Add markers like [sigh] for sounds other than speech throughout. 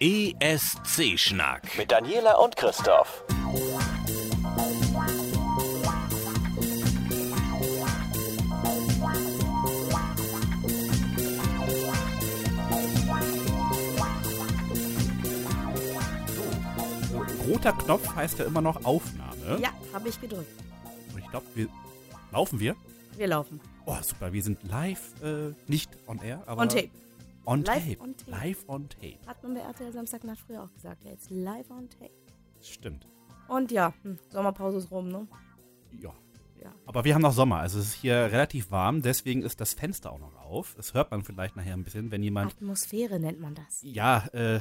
ESC-Schnack. Mit Daniela und Christoph. Roter Knopf heißt ja immer noch Aufnahme. Ja, habe ich gedrückt. Und ich glaube, wir laufen wir. Wir laufen. Oh, super. Wir sind live, äh, nicht on air, aber On tape. On Live tape. on tape. Live on tape. Hat man bei RTL Samstagnacht früher auch gesagt. Ja, jetzt live on tape. Stimmt. Und ja, hm, Sommerpause ist rum, ne? Ja. Ja. Aber wir haben noch Sommer, also es ist hier relativ warm, deswegen ist das Fenster auch noch auf. Das hört man vielleicht nachher ein bisschen, wenn jemand. Atmosphäre nennt man das. Ja, äh,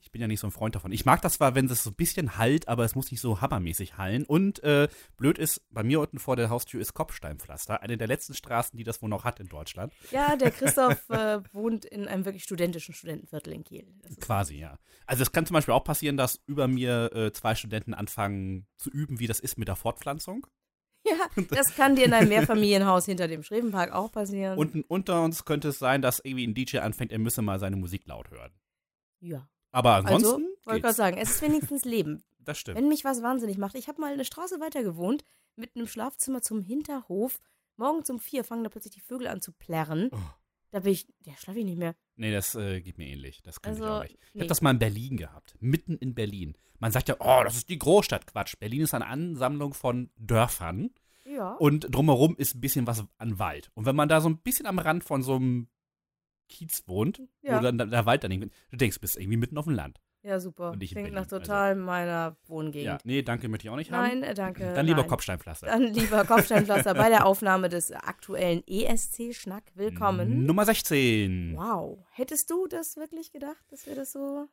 ich bin ja nicht so ein Freund davon. Ich mag das zwar, wenn es so ein bisschen hallt, aber es muss nicht so hammermäßig hallen. Und äh, blöd ist, bei mir unten vor der Haustür ist Kopfsteinpflaster. Eine der letzten Straßen, die das wohl noch hat in Deutschland. Ja, der [laughs] Christoph äh, wohnt in einem wirklich studentischen Studentenviertel in Kiel. Quasi, ja. Also es kann zum Beispiel auch passieren, dass über mir äh, zwei Studenten anfangen zu üben, wie das ist mit der Fortpflanzung. Ja, das kann dir in einem Mehrfamilienhaus hinter dem Schrevenpark auch passieren. Unten unter uns könnte es sein, dass irgendwie ein DJ anfängt, er müsse mal seine Musik laut hören. ja, Aber also, ansonsten wollte ich gerade sagen, es ist wenigstens Leben. [laughs] Das stimmt. Wenn mich was wahnsinnig macht. Ich habe mal eine Straße weiter gewohnt, mit einem Schlafzimmer zum Hinterhof. Morgens um vier fangen da plötzlich die Vögel an zu plärren. Oh. Da bin ich, ja, schlafe ich nicht mehr. Nee, das äh, geht mir ähnlich. Das kann ich Also, auch nicht. Ich nee. habe das mal in Berlin gehabt. Mitten in Berlin. Man sagt ja, oh, das ist die Großstadt. Quatsch. Berlin ist eine Ansammlung von Dörfern. Ja. Und drumherum ist ein bisschen was an Wald. Und wenn man da so ein bisschen am Rand von so einem Kiez wohnt, Ja. wo dann der Wald irgendwie, du denkst, du bist irgendwie mitten auf dem Land. ja, super. Nicht Klingt Berlin, nach total meiner Wohngegend. Ja, nee, danke, möchte ich auch nicht haben. Nein, äh, danke. Dann lieber nein. Kopfsteinpflaster. Dann lieber Kopfsteinpflaster bei der [laughs] Aufnahme des aktuellen ESC-Schnack. Willkommen. Nummer 16. Wow. Hättest du das wirklich gedacht, dass wir das so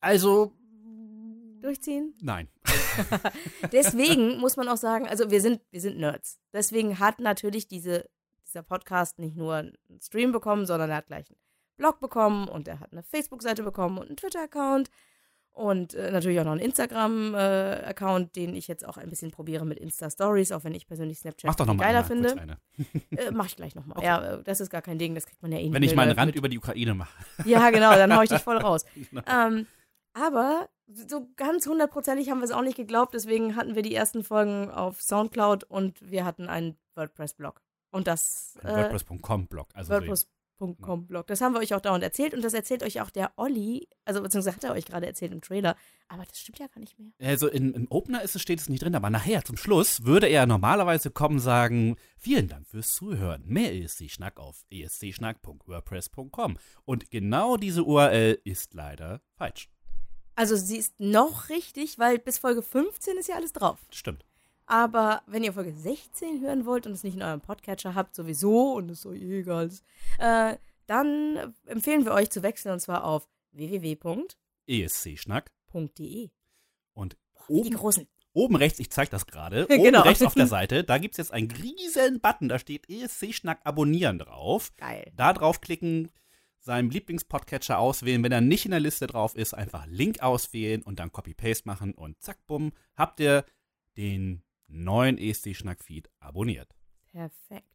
Also, durchziehen? nein. [laughs] Deswegen muss man auch sagen, also wir sind, wir sind Nerds. Deswegen hat natürlich diese, dieser Podcast nicht nur einen Stream bekommen, sondern er hat gleich einen Blog bekommen und er hat eine Facebook-Seite bekommen und einen Twitter-Account und äh, natürlich auch noch einen Instagram-Account, den ich jetzt auch ein bisschen probiere mit Insta-Stories, auch wenn ich persönlich Snapchat Mach doch noch mal geiler einmal finde. eine. [laughs] Äh, mach ich gleich nochmal. Ja, äh, das ist gar kein Ding, das kriegt man ja eh nicht. Wenn ich meinen mit- Rand über die Ukraine mache. [laughs] Ja, genau, dann hau ich dich voll raus. [laughs] Genau. Ähm, aber so ganz hundertprozentig haben wir es auch nicht geglaubt. Deswegen hatten wir die ersten Folgen auf Soundcloud und wir hatten einen WordPress-Blog. Und das äh, WordPress.com-Blog. Also WordPress.com-Blog. Das haben wir euch auch dauernd erzählt und das erzählt euch auch der Olli, also beziehungsweise hat er euch gerade erzählt im Trailer. Aber das stimmt ja gar nicht mehr. Also in, im Opener ist es, steht es nicht drin, aber nachher zum Schluss würde er normalerweise kommen und sagen, vielen Dank fürs Zuhören. Mehr ESC-Schnack auf escschnack.wordpress.com. Und genau diese URL ist leider falsch. Also sie ist noch richtig, weil bis Folge 15 ist ja alles drauf. Stimmt. Aber wenn ihr Folge 16 hören wollt und es nicht in eurem Podcatcher habt, sowieso, und es eh egal, ist, äh, dann empfehlen wir euch zu wechseln und zwar auf www.de. ESC-Schnack. Und Die oben, großen. oben rechts, ich zeig das gerade, [laughs] oben Genau. rechts auf der [laughs] Seite, da gibt es jetzt einen riesen Button, da steht ESC-Schnack abonnieren drauf. Geil. Da draufklicken, seinen Lieblingspodcatcher auswählen. Wenn er nicht in der Liste drauf ist, einfach Link auswählen und dann Copy-Paste machen und zack, bumm, habt ihr den neuen ESC-Schnack-Feed abonniert. Perfekt.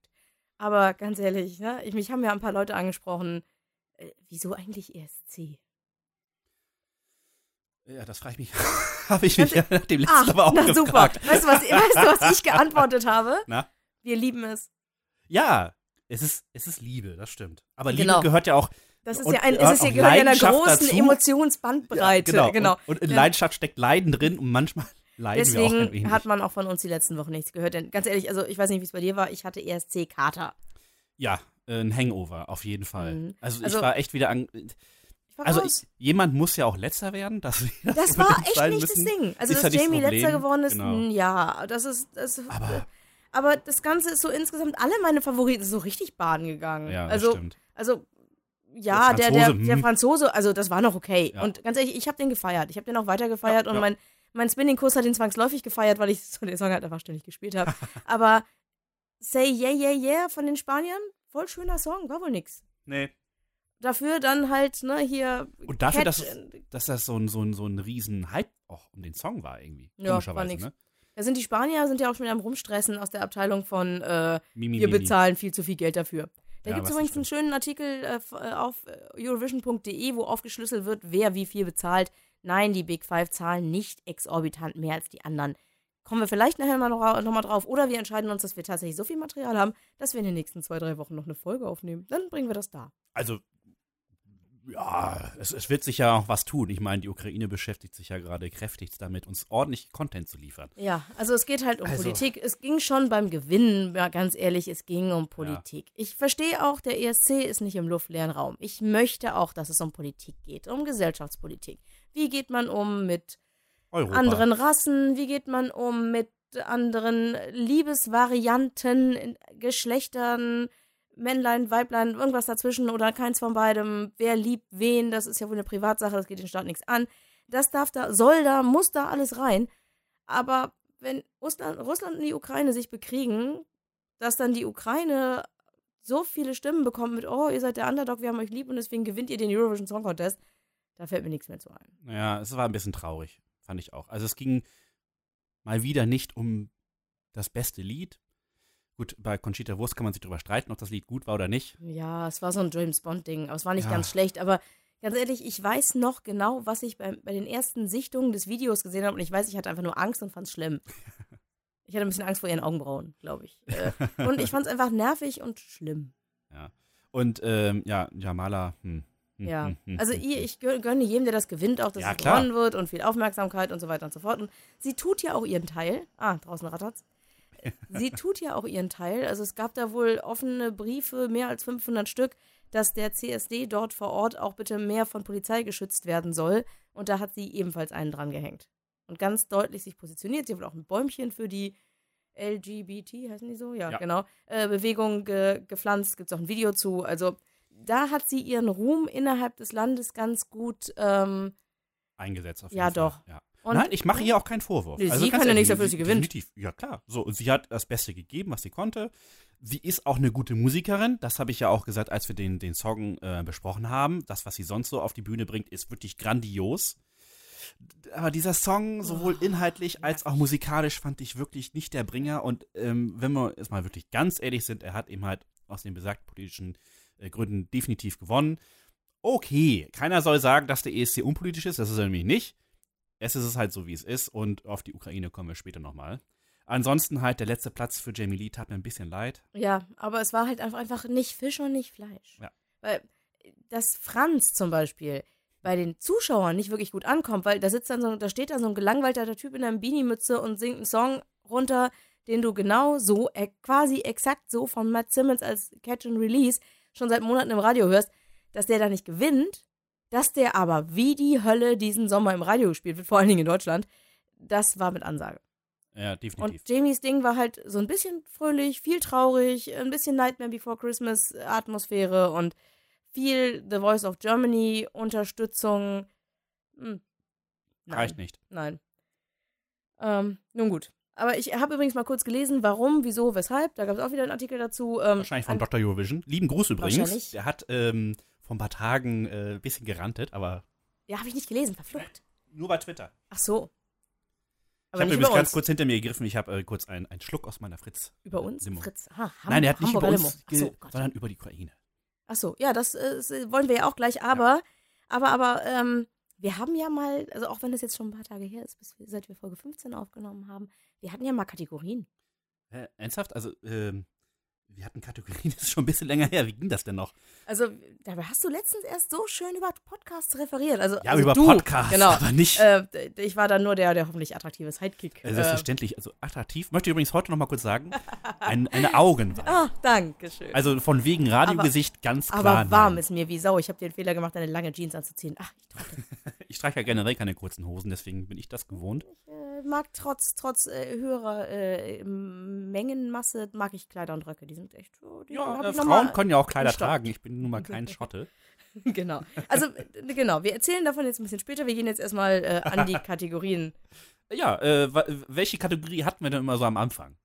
Aber ganz ehrlich, ne, ich, mich haben ja ein paar Leute angesprochen, äh, wieso eigentlich ESC? Ja, das frage ich mich. [laughs] Habe ich mich ja nach dem letzten Ach, aber auch na gefragt. super. Weißt du, was, weißt du, was ich [laughs] geantwortet habe? Na? Wir lieben es. Ja, es ist, es ist Liebe, das stimmt. Aber Liebe Genau. gehört ja auch. Das ist ja ein, es ist ja gehört einer großen dazu. Emotionsbandbreite. Ja, genau. Und, und in Ja. Leidenschaft steckt Leiden drin und manchmal leiden Deswegen hat man auch von uns die letzten Wochen nichts gehört. Denn ganz ehrlich, also ich weiß nicht, wie es bei dir war, ich hatte ESC-Kater. ja, äh, ein Hangover, auf jeden Fall. Mhm. Also, Also- ich war echt wieder an. War Also ich, jemand muss ja auch letzter werden. Dass das unbedingt [laughs] war echt nicht müssen. das Ding. Also, Ist dass das Jamie letzter geworden ist, Genau. mh, ja, das ist. Das, Aber- aber das Ganze ist so insgesamt, alle meine Favoriten sind so richtig baden gegangen. Ja, das also, stimmt. also ja, Der der, der, Franzose, der hm. Franzose, also das war noch okay. Ja. Und ganz ehrlich, ich habe den gefeiert. Ich habe den auch weiter gefeiert Ja, und mein, mein Spinning-Kurs hat den zwangsläufig gefeiert, weil ich so den Song halt einfach ständig gespielt habe. [laughs] aber Say Yeah Yeah Yeah von den Spaniern, voll schöner Song, war wohl nix. Nee. Dafür dann halt, ne, hier. Und dafür, dass, es- dass das so ein, so ein, so ein riesen Hype auch um den Song war irgendwie. Ja, war nix. ne? Da sind die Spanier sind ja auch schon wieder am Rumstressen aus der Abteilung von äh, Mimi, wir Mimi. bezahlen viel zu viel Geld dafür. Da Ja, gibt es übrigens einen schönen Artikel äh, äh, auf äh, Eurovision.de, wo aufgeschlüsselt wird, wer wie viel bezahlt. Nein, die Big Five zahlen nicht exorbitant mehr als die anderen. Kommen wir vielleicht nachher mal noch, noch mal drauf. Oder wir entscheiden uns, dass wir tatsächlich so viel Material haben, dass wir in den nächsten zwei, drei Wochen noch eine Folge aufnehmen. Dann bringen wir das da. Also, ja, es, es wird sich ja auch was tun. Ich meine, die Ukraine beschäftigt sich ja gerade kräftig damit, uns ordentlich Content zu liefern. Ja, also es geht halt um Also- Politik. Es ging schon beim Gewinnen, ja, ganz ehrlich, es ging um Politik. Ich verstehe auch, der ESC ist nicht im luftleeren Raum. Ich möchte auch, dass es um Politik geht, um Gesellschaftspolitik. Wie geht man um mit Europa. anderen Rassen? Wie geht man um mit anderen Liebesvarianten, Geschlechtern, Männlein, Weiblein, irgendwas dazwischen oder keins von beidem? Wer liebt wen? Das ist ja wohl eine Privatsache, das geht den Staat nichts an. Das darf da, soll da, muss da alles rein. Aber wenn Russland, Russland und die Ukraine sich bekriegen, dass dann die Ukraine so viele Stimmen bekommt mit, oh, ihr seid der Underdog, wir haben euch lieb und deswegen gewinnt ihr den Eurovision Song Contest, da fällt mir nichts mehr zu ein. Ja, es war ein bisschen traurig, fand ich auch. Also es ging mal wieder nicht um das beste Lied. Gut, bei Conchita Wurst kann man sich darüber streiten, ob das Lied gut war oder nicht. Ja, es war so ein James Bond-Ding, aber es war nicht Ja. ganz schlecht. Aber ganz ehrlich, ich weiß noch genau, was ich bei, bei den ersten Sichtungen des Videos gesehen habe und ich weiß, ich hatte einfach nur Angst und fand es schlimm. [laughs] Ich hatte ein bisschen Angst vor ihren Augenbrauen, glaube ich. Äh, und ich fand es einfach nervig und schlimm. Und ähm, ja, Jamala, hm, Ja, hm, hm, also hm, ihr, hm. ich gö- gönne jedem, der das gewinnt, auch, dass Ja, es gewonnen wird und viel Aufmerksamkeit und so weiter und so fort. Und sie tut ja auch ihren Teil. Ah, draußen rattert's. [laughs] Sie tut ja auch ihren Teil. Also es gab da wohl offene Briefe, mehr als 500 Stück, dass der CSD dort vor Ort auch bitte mehr von Polizei geschützt werden soll. Und da hat sie ebenfalls einen dran gehängt. Und ganz deutlich sich positioniert. Sie hat wohl auch ein Bäumchen für die LGBT, heißen die so? Ja, Ja. genau. Äh, Bewegung ge gepflanzt. Gibt es auch ein Video zu. Also da hat sie ihren Ruhm innerhalb des Landes ganz gut. Ähm, eingesetzt auf jeden Ja, Fall. doch. Ja. und Nein, ich mache ihr auch keinen Vorwurf. Nee, also sie kann ja nichts dafür, dass sie gewinnt. Definitiv, ja klar. So, und sie hat das Beste gegeben, was sie konnte. Sie ist auch eine gute Musikerin. Das habe ich ja auch gesagt, als wir den, den Song äh, besprochen haben. Das, was sie sonst so auf die Bühne bringt, ist wirklich grandios. Aber dieser Song, sowohl Oh, inhaltlich als auch musikalisch, fand ich wirklich nicht der Bringer. Und ähm, wenn wir jetzt mal wirklich ganz ehrlich sind, er hat eben halt aus den besagten politischen Gründen definitiv gewonnen. Okay, keiner soll sagen, dass der ESC unpolitisch ist, das ist er nämlich nicht. Es ist es halt so, wie es ist und auf die Ukraine kommen wir später nochmal. Ansonsten halt der letzte Platz für Jamie Lee tat mir ein bisschen leid. Ja, aber es war halt einfach, nicht Fisch und nicht Fleisch. Ja. Weil dass Franz zum Beispiel bei den Zuschauern nicht wirklich gut ankommt, weil da sitzt dann so, da steht dann so ein gelangweilter Typ in einer Beanie-Mütze und singt einen Song runter, den du genau so, äh, quasi exakt so von Matt Simmons als Catch and Release schon seit Monaten im Radio hörst, dass der da nicht gewinnt, dass der aber wie die Hölle diesen Sommer im Radio gespielt wird, vor allen Dingen in Deutschland, das war mit Ansage. Ja, definitiv. Und Jamies Ding war halt so ein bisschen fröhlich, viel traurig, ein bisschen Nightmare Before Christmas Atmosphäre und viel The Voice of Germany Unterstützung. Hm. Reicht nicht. nein. Ähm, nun gut. Aber ich habe übrigens mal kurz gelesen, warum, wieso, weshalb. Da gab es auch wieder einen Artikel dazu. Ähm, Wahrscheinlich von Dr. Eurovision. Lieben Gruß übrigens. Der hat ähm, vor ein paar Tagen äh, ein bisschen gerantet, aber Ja, habe ich nicht gelesen, verflucht. nur bei Twitter. Ach so. Ich Aber habe nicht übrigens über ganz kurz hinter mir gegriffen. Ich habe äh, kurz einen, einen Schluck aus meiner Fritz. Über äh, uns? Limo. Fritz. Ah, Ham Nein, er hat nicht Hamburger über Limo. uns, so, ge- Gott. sondern über die Ukraine. Ach so, ja, das äh, wollen wir ja auch gleich, aber, aber, aber, ähm, wir haben ja mal, also auch wenn das jetzt schon ein paar Tage her ist, bis wir, seit wir Folge 15 aufgenommen haben, wir hatten ja mal Kategorien. Hä, ernsthaft? Also, ähm, wir hatten Kategorien, [laughs] das ist schon ein bisschen länger her. Wie ging das denn noch? Also, dabei hast du letztens erst so schön über Podcasts referiert. Also, Ja, also über Podcasts, genau. aber nicht. Äh, ich war dann nur der, der hoffentlich attraktive Sidekick. Äh, Selbstverständlich, also attraktiv. Möchte ich übrigens heute noch mal kurz sagen, ein, eine Augenweide. Ah, danke schön. Also von wegen Radiogesicht ganz klar. aber warm nein. ist mir wie Sau. Ich habe den Fehler gemacht, eine lange Jeans anzuziehen. Ach, ich trottel. [laughs] Ich trage ja generell keine kurzen Hosen, deswegen bin ich das gewohnt. äh, mag trotz, trotz äh, höherer äh, Mengenmasse, mag ich Kleider und Röcke. Die sind echt so. Die Ja, äh, Frauen können ja auch Kleider tragen. Ich bin nun mal kein Schotte. [laughs] genau. Also, äh, genau, wir erzählen davon jetzt ein bisschen später. Wir gehen jetzt erstmal äh, [laughs] an die Kategorien. Ja, äh, welche Kategorie hatten wir denn immer so am Anfang?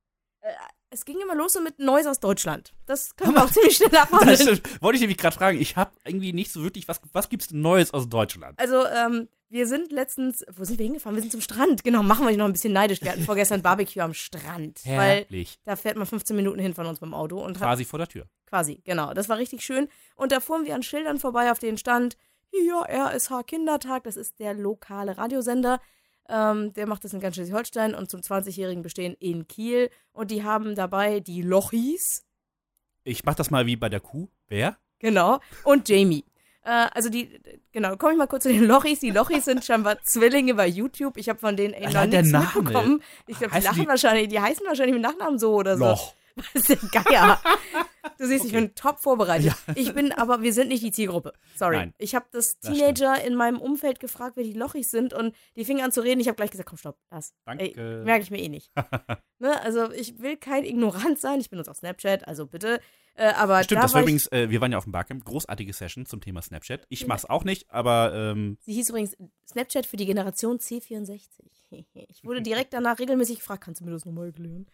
Es ging immer los so mit Neues aus Deutschland. Das [laughs] können wir auch ziemlich schnell abhandeln. Wollte ich nämlich gerade fragen. Ich habe irgendwie nicht so wirklich, was, was gibt's denn Neues aus Deutschland? Also, ähm, wir sind letztens, wo sind wir hingefahren? Wir sind zum Strand. Genau, machen wir dich noch ein bisschen neidisch. Wir hatten vorgestern [laughs] Barbecue am Strand. Weil Herrlich. da fährt man 15 Minuten hin von uns beim Auto und hat Quasi vor der Tür. quasi, genau. Das war richtig schön. Und da fuhren wir an Schildern vorbei, auf denen stand, hier, RSH Kindertag, das ist der lokale Radiosender. Ähm, der macht das in ganz Schleswig-Holstein und zum 20-jährigen Bestehen in Kiel. Und die haben dabei die Lochis, Ich mach das mal wie bei der Kuh. Wer? genau, und Jamie. Äh, also die, genau, komme ich mal kurz zu den Lochis. Die Lochis sind scheinbar Zwillinge bei YouTube. Ich habe von denen ey, noch nichts mitbekommen. Ich glaube, die lachen die- wahrscheinlich, die heißen wahrscheinlich mit Nachnamen so oder so. Loch. [laughs] Was ist Geier? Du siehst, ich Okay. bin top vorbereitet. Ich bin, aber wir sind nicht die Zielgruppe. Sorry. Nein. Ich habe das Das Teenager in meinem Umfeld gefragt, wer die Lochis sind und die fingen an zu reden. Ich habe gleich gesagt, komm, stopp, lass. Danke. Merke ich mir eh nicht. [laughs] ne? Also ich will kein Ignorant sein. Ich benutze auch Snapchat, also bitte. Äh, aber Stimmt, da das war ich, übrigens, äh, wir waren ja auf dem Barcamp, großartige Session zum Thema Snapchat. Ich mach's auch nicht, aber ähm, Sie hieß übrigens Snapchat für die Generation C64. [laughs] Ich wurde direkt danach regelmäßig gefragt, kannst du mir das nochmal erklären?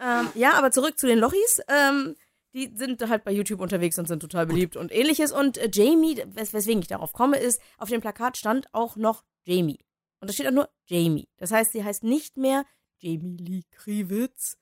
Ähm, ja, aber zurück zu den Lochis. Ähm, die sind halt bei YouTube unterwegs und sind total beliebt und ähnliches. Und äh, Jamie, wes weswegen ich darauf komme, ist, auf dem Plakat stand auch noch Jamie. Und da steht auch nur Jamie. Das heißt, sie heißt nicht mehr Jamie Lee Kriwitz.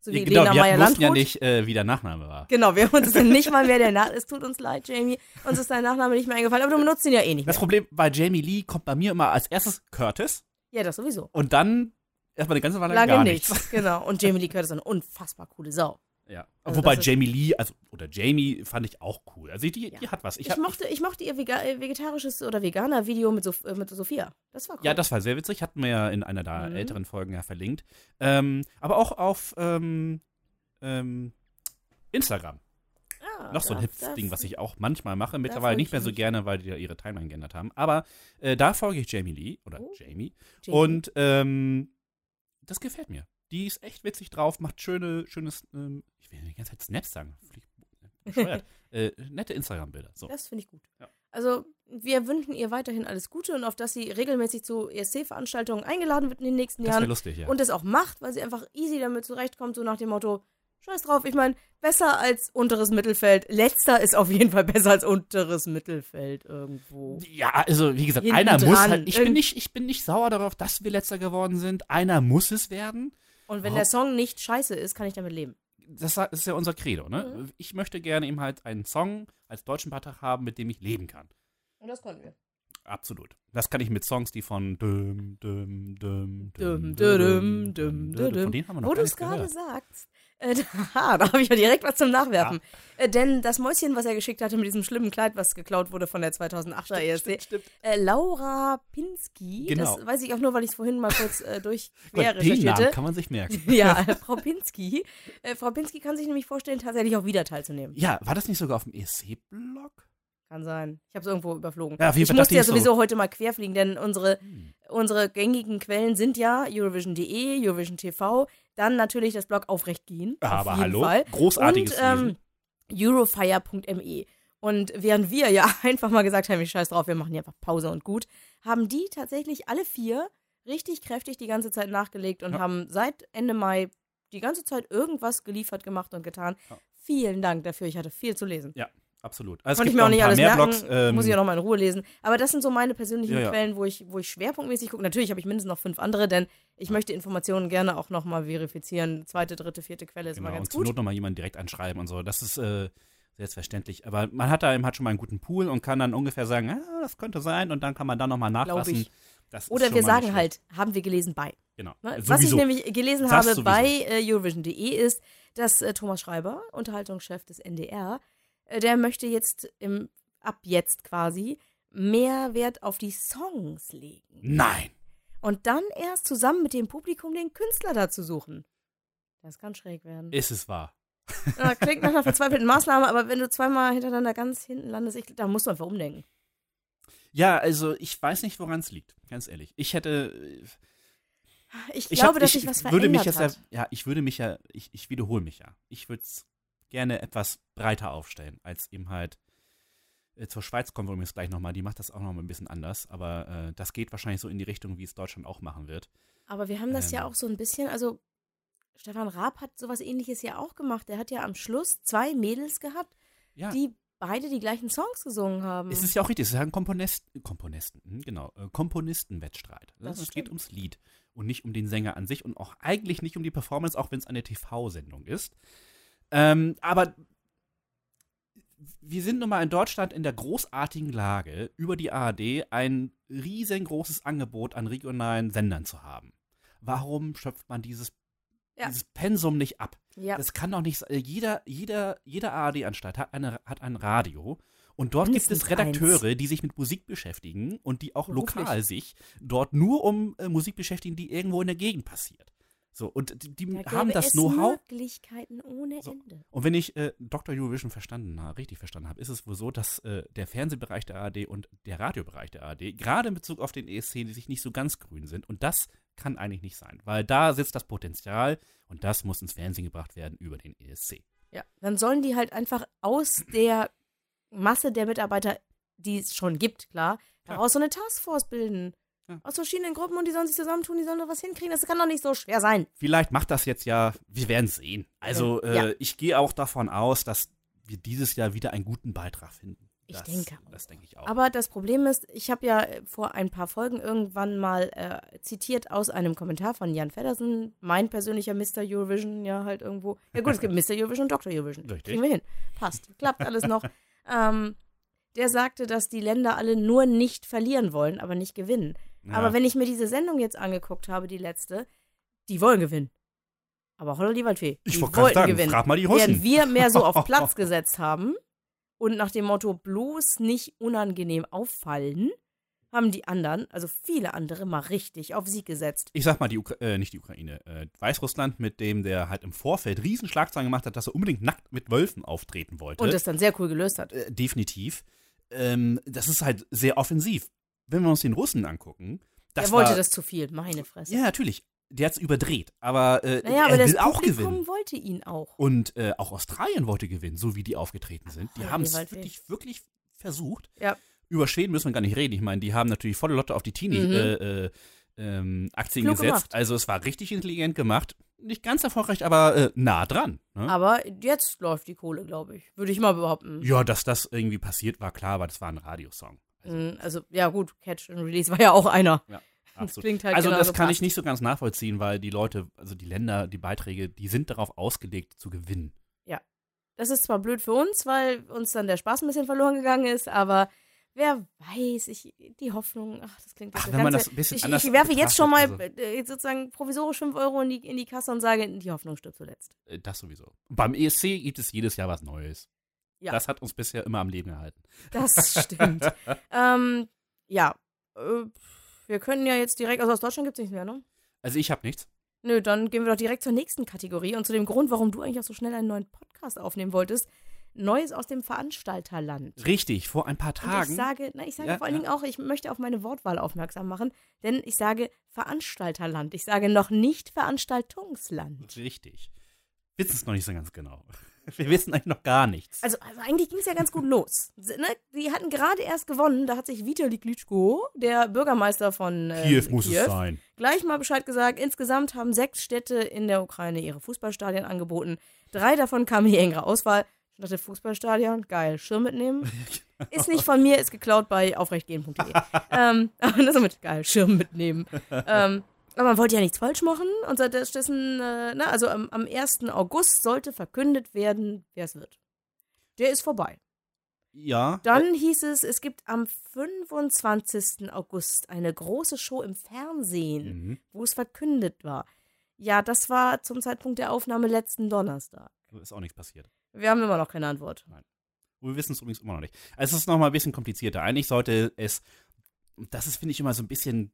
So wie genau, Lena wir Meyer wussten ja nicht, äh, wie der Nachname war. Genau, wir haben uns nicht mal mehr der [laughs] Nachname. Es tut uns leid, Jamie. Uns ist dein Nachname nicht mehr eingefallen, aber du benutzt ihn ja eh nicht Das mehr. Problem bei Jamie Lee kommt bei mir immer als erstes Curtis Ja, das sowieso. und dann erstmal eine ganze Weile Lange gar nichts. nichts. Genau. Und Jamie [laughs] Lee Curtis ist eine unfassbar coole Sau. Ja. Also Wobei Jamie Lee, also oder Jamie fand ich auch cool. Also die, Ja. die hat was. Ich Ich, hab, mochte, ich mochte ihr Vega äh, vegetarisches oder veganer Video mit, Sof äh, mit Sophia. Das war cool. Ja, das war sehr witzig, hatten wir ja in einer der Mhm. älteren Folgen ja verlinkt. Ähm, aber auch auf ähm, ähm, Instagram. Ja, Noch so ein hübsches Ding, was ich auch manchmal mache. Mittlerweile nicht ich mehr so nicht. gerne, weil die ja ihre Timeline geändert haben. Aber äh, da folge ich Jamie Lee oder Oh. Jamie. Jamie. Und ähm, das gefällt mir. Die ist echt witzig drauf, macht schöne, schönes, ähm, ich will die ganze Zeit Snaps sagen. Bescheuert. [laughs] äh, nette Instagram-Bilder. So. Das finde ich gut. Ja. Also, wir wünschen ihr weiterhin alles Gute und auf dass sie regelmäßig zu ESC-Veranstaltungen eingeladen wird in den nächsten Das Jahren. lustig, ja. Und es auch macht, weil sie einfach easy damit zurechtkommt, so nach dem Motto, scheiß drauf, ich meine, besser als unteres Mittelfeld. Letzter ist auf jeden Fall besser als unteres Mittelfeld irgendwo. Ja, also wie gesagt, Hinten einer muss dran. halt, ich bin, nicht, ich bin nicht sauer darauf, dass wir letzter geworden sind. Einer muss es werden. Und wenn Hau- der Song nicht scheiße ist, kann ich damit leben. Das ist ja unser Credo, ne? Mhm. Ich möchte gerne eben halt einen Song als deutschen Beitrag haben, mit dem ich leben kann. Und das konnten wir. Absolut. Das kann ich mit Songs, die von düm, düm, düm, Düm, düm, düm, düm, Von denen haben wir noch Wo gar du es nichts gerade gehört. sagst. Äh, [laughs] da da habe ich ja direkt was zum Nachwerfen. Äh, denn das Mäuschen, was er geschickt hatte mit diesem schlimmen Kleid, was geklaut wurde von der 2008er ESC. Äh, Laura Pinsky, Genau. das weiß ich auch nur, weil ich es vorhin mal kurz äh, durch [laughs] quer recherchierte. kann man sich merken. [laughs] Ja, Frau Pinsky. Äh, Frau Pinsky kann sich nämlich vorstellen, tatsächlich auch wieder teilzunehmen. Ja, war das nicht sogar auf dem ESC-Blog? Kann sein. Ich habe es irgendwo überflogen. Ja, ich musste ja ich so. sowieso heute mal querfliegen, denn unsere, Hm. unsere gängigen Quellen sind ja Eurovision.de, Eurovision TV, dann natürlich das Blog Aufrecht gehen. Aber auf hallo, Fall. großartiges Und ähm. Eurofire.me. Und während wir ja [laughs] einfach mal gesagt haben, ich scheiß drauf, wir machen hier einfach Pause und gut, haben die tatsächlich alle vier richtig kräftig die ganze Zeit nachgelegt und Ja. haben seit Ende Mai die ganze Zeit irgendwas geliefert, gemacht und getan. Ja. Vielen Dank dafür, ich hatte viel zu lesen. Absolut. Also Konnte ich mir auch nicht alles merken, Blogs. Ähm, muss ich auch noch mal in Ruhe lesen. Aber das sind so meine persönlichen Ja, ja. Quellen, wo ich, wo ich schwerpunktmäßig gucke. Natürlich habe ich mindestens noch fünf andere, denn ich möchte Informationen gerne auch noch mal verifizieren. Zweite, dritte, vierte Quelle ist genau, immer ganz und zur gut. Not nochmal jemanden direkt anschreiben und so. Das ist äh, selbstverständlich. Aber man hat da eben halt schon mal einen guten Pool und kann dann ungefähr sagen, ah, das könnte sein und dann kann man da nochmal ist Oder wir sagen halt, haben wir gelesen bei. Genau. Ne? Sowieso. Was ich nämlich gelesen Das habe sowieso. bei äh, Eurovision.de ist, dass äh, Thomas Schreiber, Unterhaltungschef des NDR, der möchte jetzt im, ab jetzt quasi mehr Wert auf die Songs legen. Nein. Und dann erst zusammen mit dem Publikum den Künstler dazu suchen. Das kann schräg werden. Ist es wahr? [laughs] Ja, klingt nach einer [laughs] verzweifelten Maßnahme, aber wenn du zweimal hintereinander ganz hinten landest, ich, da musst du einfach umdenken. Ja, also ich weiß nicht, woran es liegt. Ganz ehrlich. Ich hätte. äh, Ich, Ich glaube, hab, dass ich sich was würde verändert mich jetzt hat. Ja, ja, ich würde mich ja, ich, ich wiederhole mich ja. Ich würde es gerne etwas breiter aufstellen, als eben halt äh, zur Schweiz kommen wir übrigens gleich nochmal. Die macht das auch nochmal ein bisschen anders, aber äh, das geht wahrscheinlich so in die Richtung, wie es Deutschland auch machen wird. Aber wir haben das ja Ähm. auch so ein bisschen, also Stefan Raab hat sowas ähnliches ja auch gemacht. Der hat ja am Schluss zwei Mädels gehabt, Ja, die beide die gleichen Songs gesungen haben. Es ist ja auch richtig, es ist ja ein Komponisten, Komponisten, hm, genau, äh, Komponistenwettstreit. Ne? Das Es geht ums Lied und nicht um den Sänger an sich und auch eigentlich nicht um die Performance, auch wenn es eine TV-Sendung ist. Ähm, aber wir sind nun mal in Deutschland in der großartigen Lage, über die ARD ein riesengroßes Angebot an regionalen Sendern zu haben. Warum schöpft man dieses, Ja. dieses Pensum nicht ab? ja. Das kann doch nicht sein. Jeder, jeder, jede ARD-Anstalt hat, eine, hat ein Radio. Und dort gibt es Redakteure, die sich mit Musik beschäftigen und die auch Beruflich. lokal sich dort nur um äh, Musik beschäftigen, die irgendwo in der Gegend passiert. So, und die, die Da haben gäbe das Know-how. Möglichkeiten ohne So. Ende. Und wenn ich äh, Dr. Eurovision verstanden habe, richtig verstanden habe, ist es wohl so, dass äh, der Fernsehbereich der ARD und der Radiobereich der ARD, gerade in Bezug auf den ESC, die sich nicht so ganz grün sind. Und das kann eigentlich nicht sein, weil da sitzt das Potenzial und das muss ins Fernsehen gebracht werden über den ESC. Ja, dann sollen die halt einfach aus der Masse der Mitarbeiter, die es schon gibt, klar, Klar. daraus so eine Taskforce bilden. Ja. Aus verschiedenen Gruppen und die sollen sich zusammentun, die sollen doch was hinkriegen. Das kann doch nicht so schwer sein. Vielleicht macht das jetzt ja, wir werden sehen. Also Ja. äh, ich gehe auch davon aus, dass wir dieses Jahr wieder einen guten Beitrag finden. Ich das, denke auch. Das denke ich auch. Aber das Problem ist, ich habe ja äh, vor ein paar Folgen irgendwann mal äh, zitiert aus einem Kommentar von Jan Feddersen, mein persönlicher Mr. Eurovision, ja halt irgendwo. Ja gut, es gibt [laughs] Mr. Eurovision und Dr. Eurovision. Richtig. Kriegen wir hin. Passt. Klappt alles noch. ähm, der sagte, dass die Länder alle nur nicht verlieren wollen, aber nicht gewinnen. Ja. Aber wenn ich mir diese Sendung jetzt angeguckt habe, die letzte, die wollen gewinnen. Aber holla die Waldfee. ich die wollte gerade wollten sagen, gewinnen. frag mal die Während wir mehr so auf [laughs] Platz gesetzt haben und nach dem Motto bloß nicht unangenehm auffallen, haben die anderen, also viele andere, mal richtig auf Sieg gesetzt. Ich sag mal, die Ukra äh, nicht die Ukraine, äh, Weißrussland, mit dem der halt im Vorfeld Riesenschlagzeilen gemacht hat, dass er unbedingt nackt mit Wölfen auftreten wollte. Und das dann sehr cool gelöst hat. äh, definitiv. Ähm, das ist halt sehr offensiv. Wenn wir uns den Russen angucken, das er wollte war, das zu viel, meine Fresse. Ja, natürlich. Der hat's überdreht, aber äh, naja, er aber das will auch Publikum gewinnen. wollte ihn auch. Und äh, auch Australien wollte gewinnen, so wie die aufgetreten sind. Die haben es wirklich, wirklich versucht. Ja. Über Schweden müssen wir gar nicht reden. Ich meine, die haben natürlich volle Lotte auf die Mhm. Teenie-Aktien äh, ähm, gesetzt. gemacht. Also es war richtig intelligent gemacht. Nicht ganz erfolgreich, aber äh, nah dran. Ne? Aber jetzt läuft die Kohle, glaube ich. Würde ich mal behaupten. ja, dass das irgendwie passiert, war klar, aber das war ein Radiosong. Also, Mm, Also, ja gut, Catch and Release war ja auch einer. ja, [laughs] Das halt Also genauso das kann ich fast. nicht so ganz nachvollziehen, weil die Leute, also die Länder, die Beiträge, die sind darauf ausgelegt zu gewinnen. Das ist zwar blöd für uns, weil uns dann der Spaß ein bisschen verloren gegangen ist, aber wer weiß, ich, die Hoffnung, ach, das klingt Ach, wenn man das ein bisschen ich, anders ich werfe jetzt schon mal betrachtet, äh, sozusagen provisorisch 5 Euro in die, in die Kasse und sage, die Hoffnung stirbt zuletzt. Äh, Das sowieso. Beim ESC gibt es jedes Jahr was Neues. Ja. Das hat uns bisher immer am Leben gehalten. Das [laughs] stimmt. ähm, ja, äh, wir können ja jetzt direkt, also aus Deutschland gibt es nichts mehr, ne? Also ich habe nichts. Nö, dann gehen wir doch direkt zur nächsten Kategorie und zu dem Grund, warum du eigentlich auch so schnell einen neuen Podcast aufnehmen wolltest. Neues aus dem Veranstalterland. Richtig, vor ein paar Und Tagen. ich sage, na, ich sage Ja, vor allen ja. Dingen auch, ich möchte auf meine Wortwahl aufmerksam machen, denn ich sage Veranstalterland. Ich sage noch nicht Veranstaltungsland. Richtig. Wissen es noch nicht so ganz genau. [laughs] Wir wissen eigentlich noch gar nichts. Also, also eigentlich ging es ja ganz gut los. Ne? Die hatten gerade erst gewonnen, da hat sich Vitali Klitschko, der Bürgermeister von ähm, Kiew muss es sein. gleich mal Bescheid gesagt. Insgesamt haben sechs Städte in der Ukraine ihre Fußballstadien angeboten. Drei davon kamen in die engere Auswahl. Ich dachte, Fußballstadion, geil, Schirm mitnehmen. [laughs] Ist nicht von mir, ist geklaut bei aufrechtgehen.de. [laughs] ähm, aber nur so mit geil, Schirm mitnehmen. ähm, aber man wollte ja nichts falsch machen und stattdessen, äh, na, also am, am 1. August sollte verkündet werden, wer es wird. Der ist vorbei. Ja. Dann hieß es, es gibt am 25. August eine große Show im Fernsehen, Mhm. wo es verkündet war. Ja, das war zum Zeitpunkt der Aufnahme letzten Donnerstag. Ist auch nichts passiert. Wir haben immer noch keine Antwort. Wir wissen es übrigens immer noch nicht. Also es ist noch mal ein bisschen komplizierter. Eigentlich sollte es, das ist, finde ich, immer so ein bisschen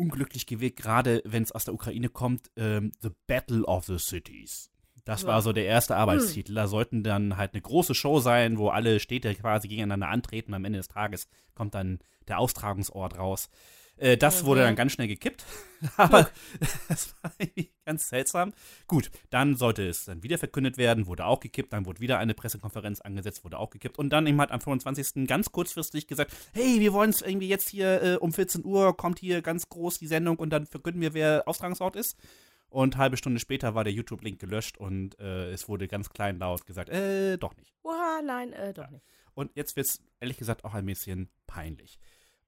unglücklich gewirkt, gerade wenn es aus der Ukraine kommt, ähm, The Battle of the Cities. Das Ja. war so der erste Arbeitstitel. Da sollten dann halt eine große Show sein, wo alle Städte quasi gegeneinander antreten. Am Ende des Tages kommt dann der Austragungsort raus. Äh, das Mhm. wurde dann ganz schnell gekippt. [laughs] Aber das war irgendwie ganz seltsam. Gut, dann sollte es dann wieder verkündet werden, wurde auch gekippt, dann wurde wieder eine Pressekonferenz angesetzt, wurde auch gekippt und dann eben halt am 25. ganz kurzfristig gesagt, hey, wir wollen es irgendwie jetzt hier äh, um 14 Uhr, kommt hier ganz groß die Sendung und dann verkünden wir, wer Austragungsort ist. Und halbe Stunde später war der YouTube-Link gelöscht und äh, es wurde ganz klein laut gesagt, äh, doch nicht. Oha, nein, äh, doch nicht. Und jetzt wird es ehrlich gesagt auch ein bisschen peinlich.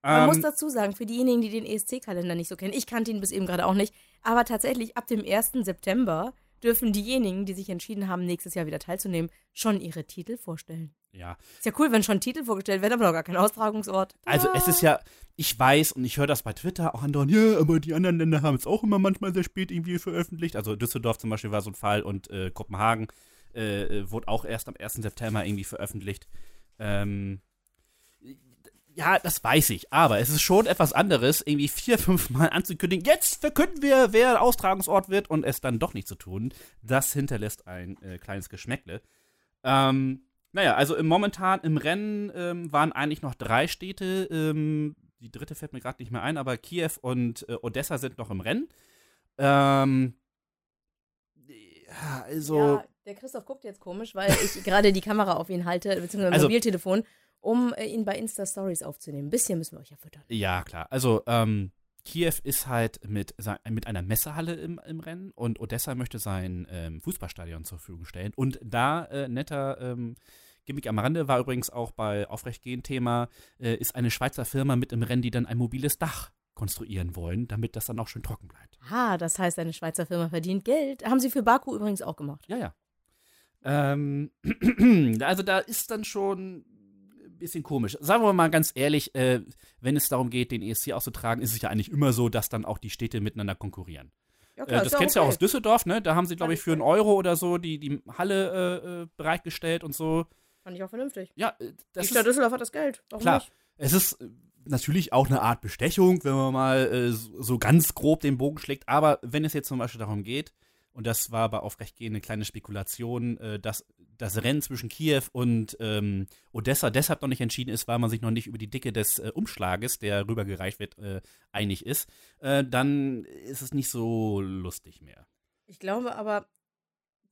Man Ähm, muss dazu sagen, für diejenigen, die den ESC-Kalender nicht so kennen, ich kannte ihn bis eben gerade auch nicht, aber tatsächlich ab dem 1. September dürfen diejenigen, die sich entschieden haben, nächstes Jahr wieder teilzunehmen, schon ihre Titel vorstellen. ja, Ist ja cool, wenn schon Titel vorgestellt werden, aber noch gar kein Austragungsort. Also Ah. es ist ja, ich weiß und ich höre das bei Twitter auch andauernd, ja, aber die anderen Länder haben es auch immer manchmal sehr spät irgendwie veröffentlicht. Also Düsseldorf zum Beispiel war so ein Fall und äh, Kopenhagen äh, äh, wurde auch erst am 1. September irgendwie veröffentlicht. Ähm, ja, das weiß ich, aber es ist schon etwas anderes, irgendwie vier, fünf Mal anzukündigen, jetzt verkünden wir, wer Austragungsort wird und es dann doch nicht zu tun. Das hinterlässt ein äh, kleines Geschmäckle. Ähm, naja, also im, momentan im Rennen ähm, waren eigentlich noch drei Städte. Ähm, die dritte fällt mir gerade nicht mehr ein, aber Kiew und äh, Odessa sind noch im Rennen. Ähm, ja, also. Ja, der Christoph guckt jetzt komisch, weil ich gerade die Kamera auf ihn halte, beziehungsweise Also- Mobiltelefon, um äh, ihn bei Insta-Stories aufzunehmen. Ein bisschen müssen wir euch ja füttern. Ja, klar. Also, ähm, Kiew ist halt mit, mit einer Messehalle im, im Rennen und Odessa möchte sein ähm, Fußballstadion zur Verfügung stellen. Und da, äh, netter ähm, Gimmick am Rande, war übrigens auch bei Aufrechtgehen Thema, äh, ist eine Schweizer Firma mit im Rennen, die dann ein mobiles Dach konstruieren wollen, damit das dann auch schön trocken bleibt. Ah, das heißt, eine Schweizer Firma verdient Geld. Haben sie für Baku übrigens auch gemacht. Ja, ja. Ähm, [clears throat] also da ist dann schon bisschen komisch. Sagen wir mal ganz ehrlich, äh, wenn es darum geht, den ESC auszutragen, ist es ja eigentlich immer so, dass dann auch die Städte miteinander konkurrieren. Ja, Äh, das kennst du ja auch aus Düsseldorf, ne? Da haben sie, glaube ich, für einen Euro oder so die, die Halle äh, äh, bereitgestellt und so. Fand ich auch vernünftig. Ja, äh, das die Stadt ist, Düsseldorf hat das Geld. Warum klar. nicht? Es ist äh, natürlich auch eine Art Bestechung, wenn man mal äh, so, ganz grob den Bogen schlägt. Aber wenn es jetzt zum Beispiel darum geht, und das war bei Aufrechtgehen eine kleine Spekulation, äh, dass das Rennen zwischen Kiew und ähm, Odessa deshalb noch nicht entschieden ist, weil man sich noch nicht über die Dicke des äh, Umschlages, der rübergereicht wird, äh, einig ist, äh, dann ist es nicht so lustig mehr. Ich glaube aber,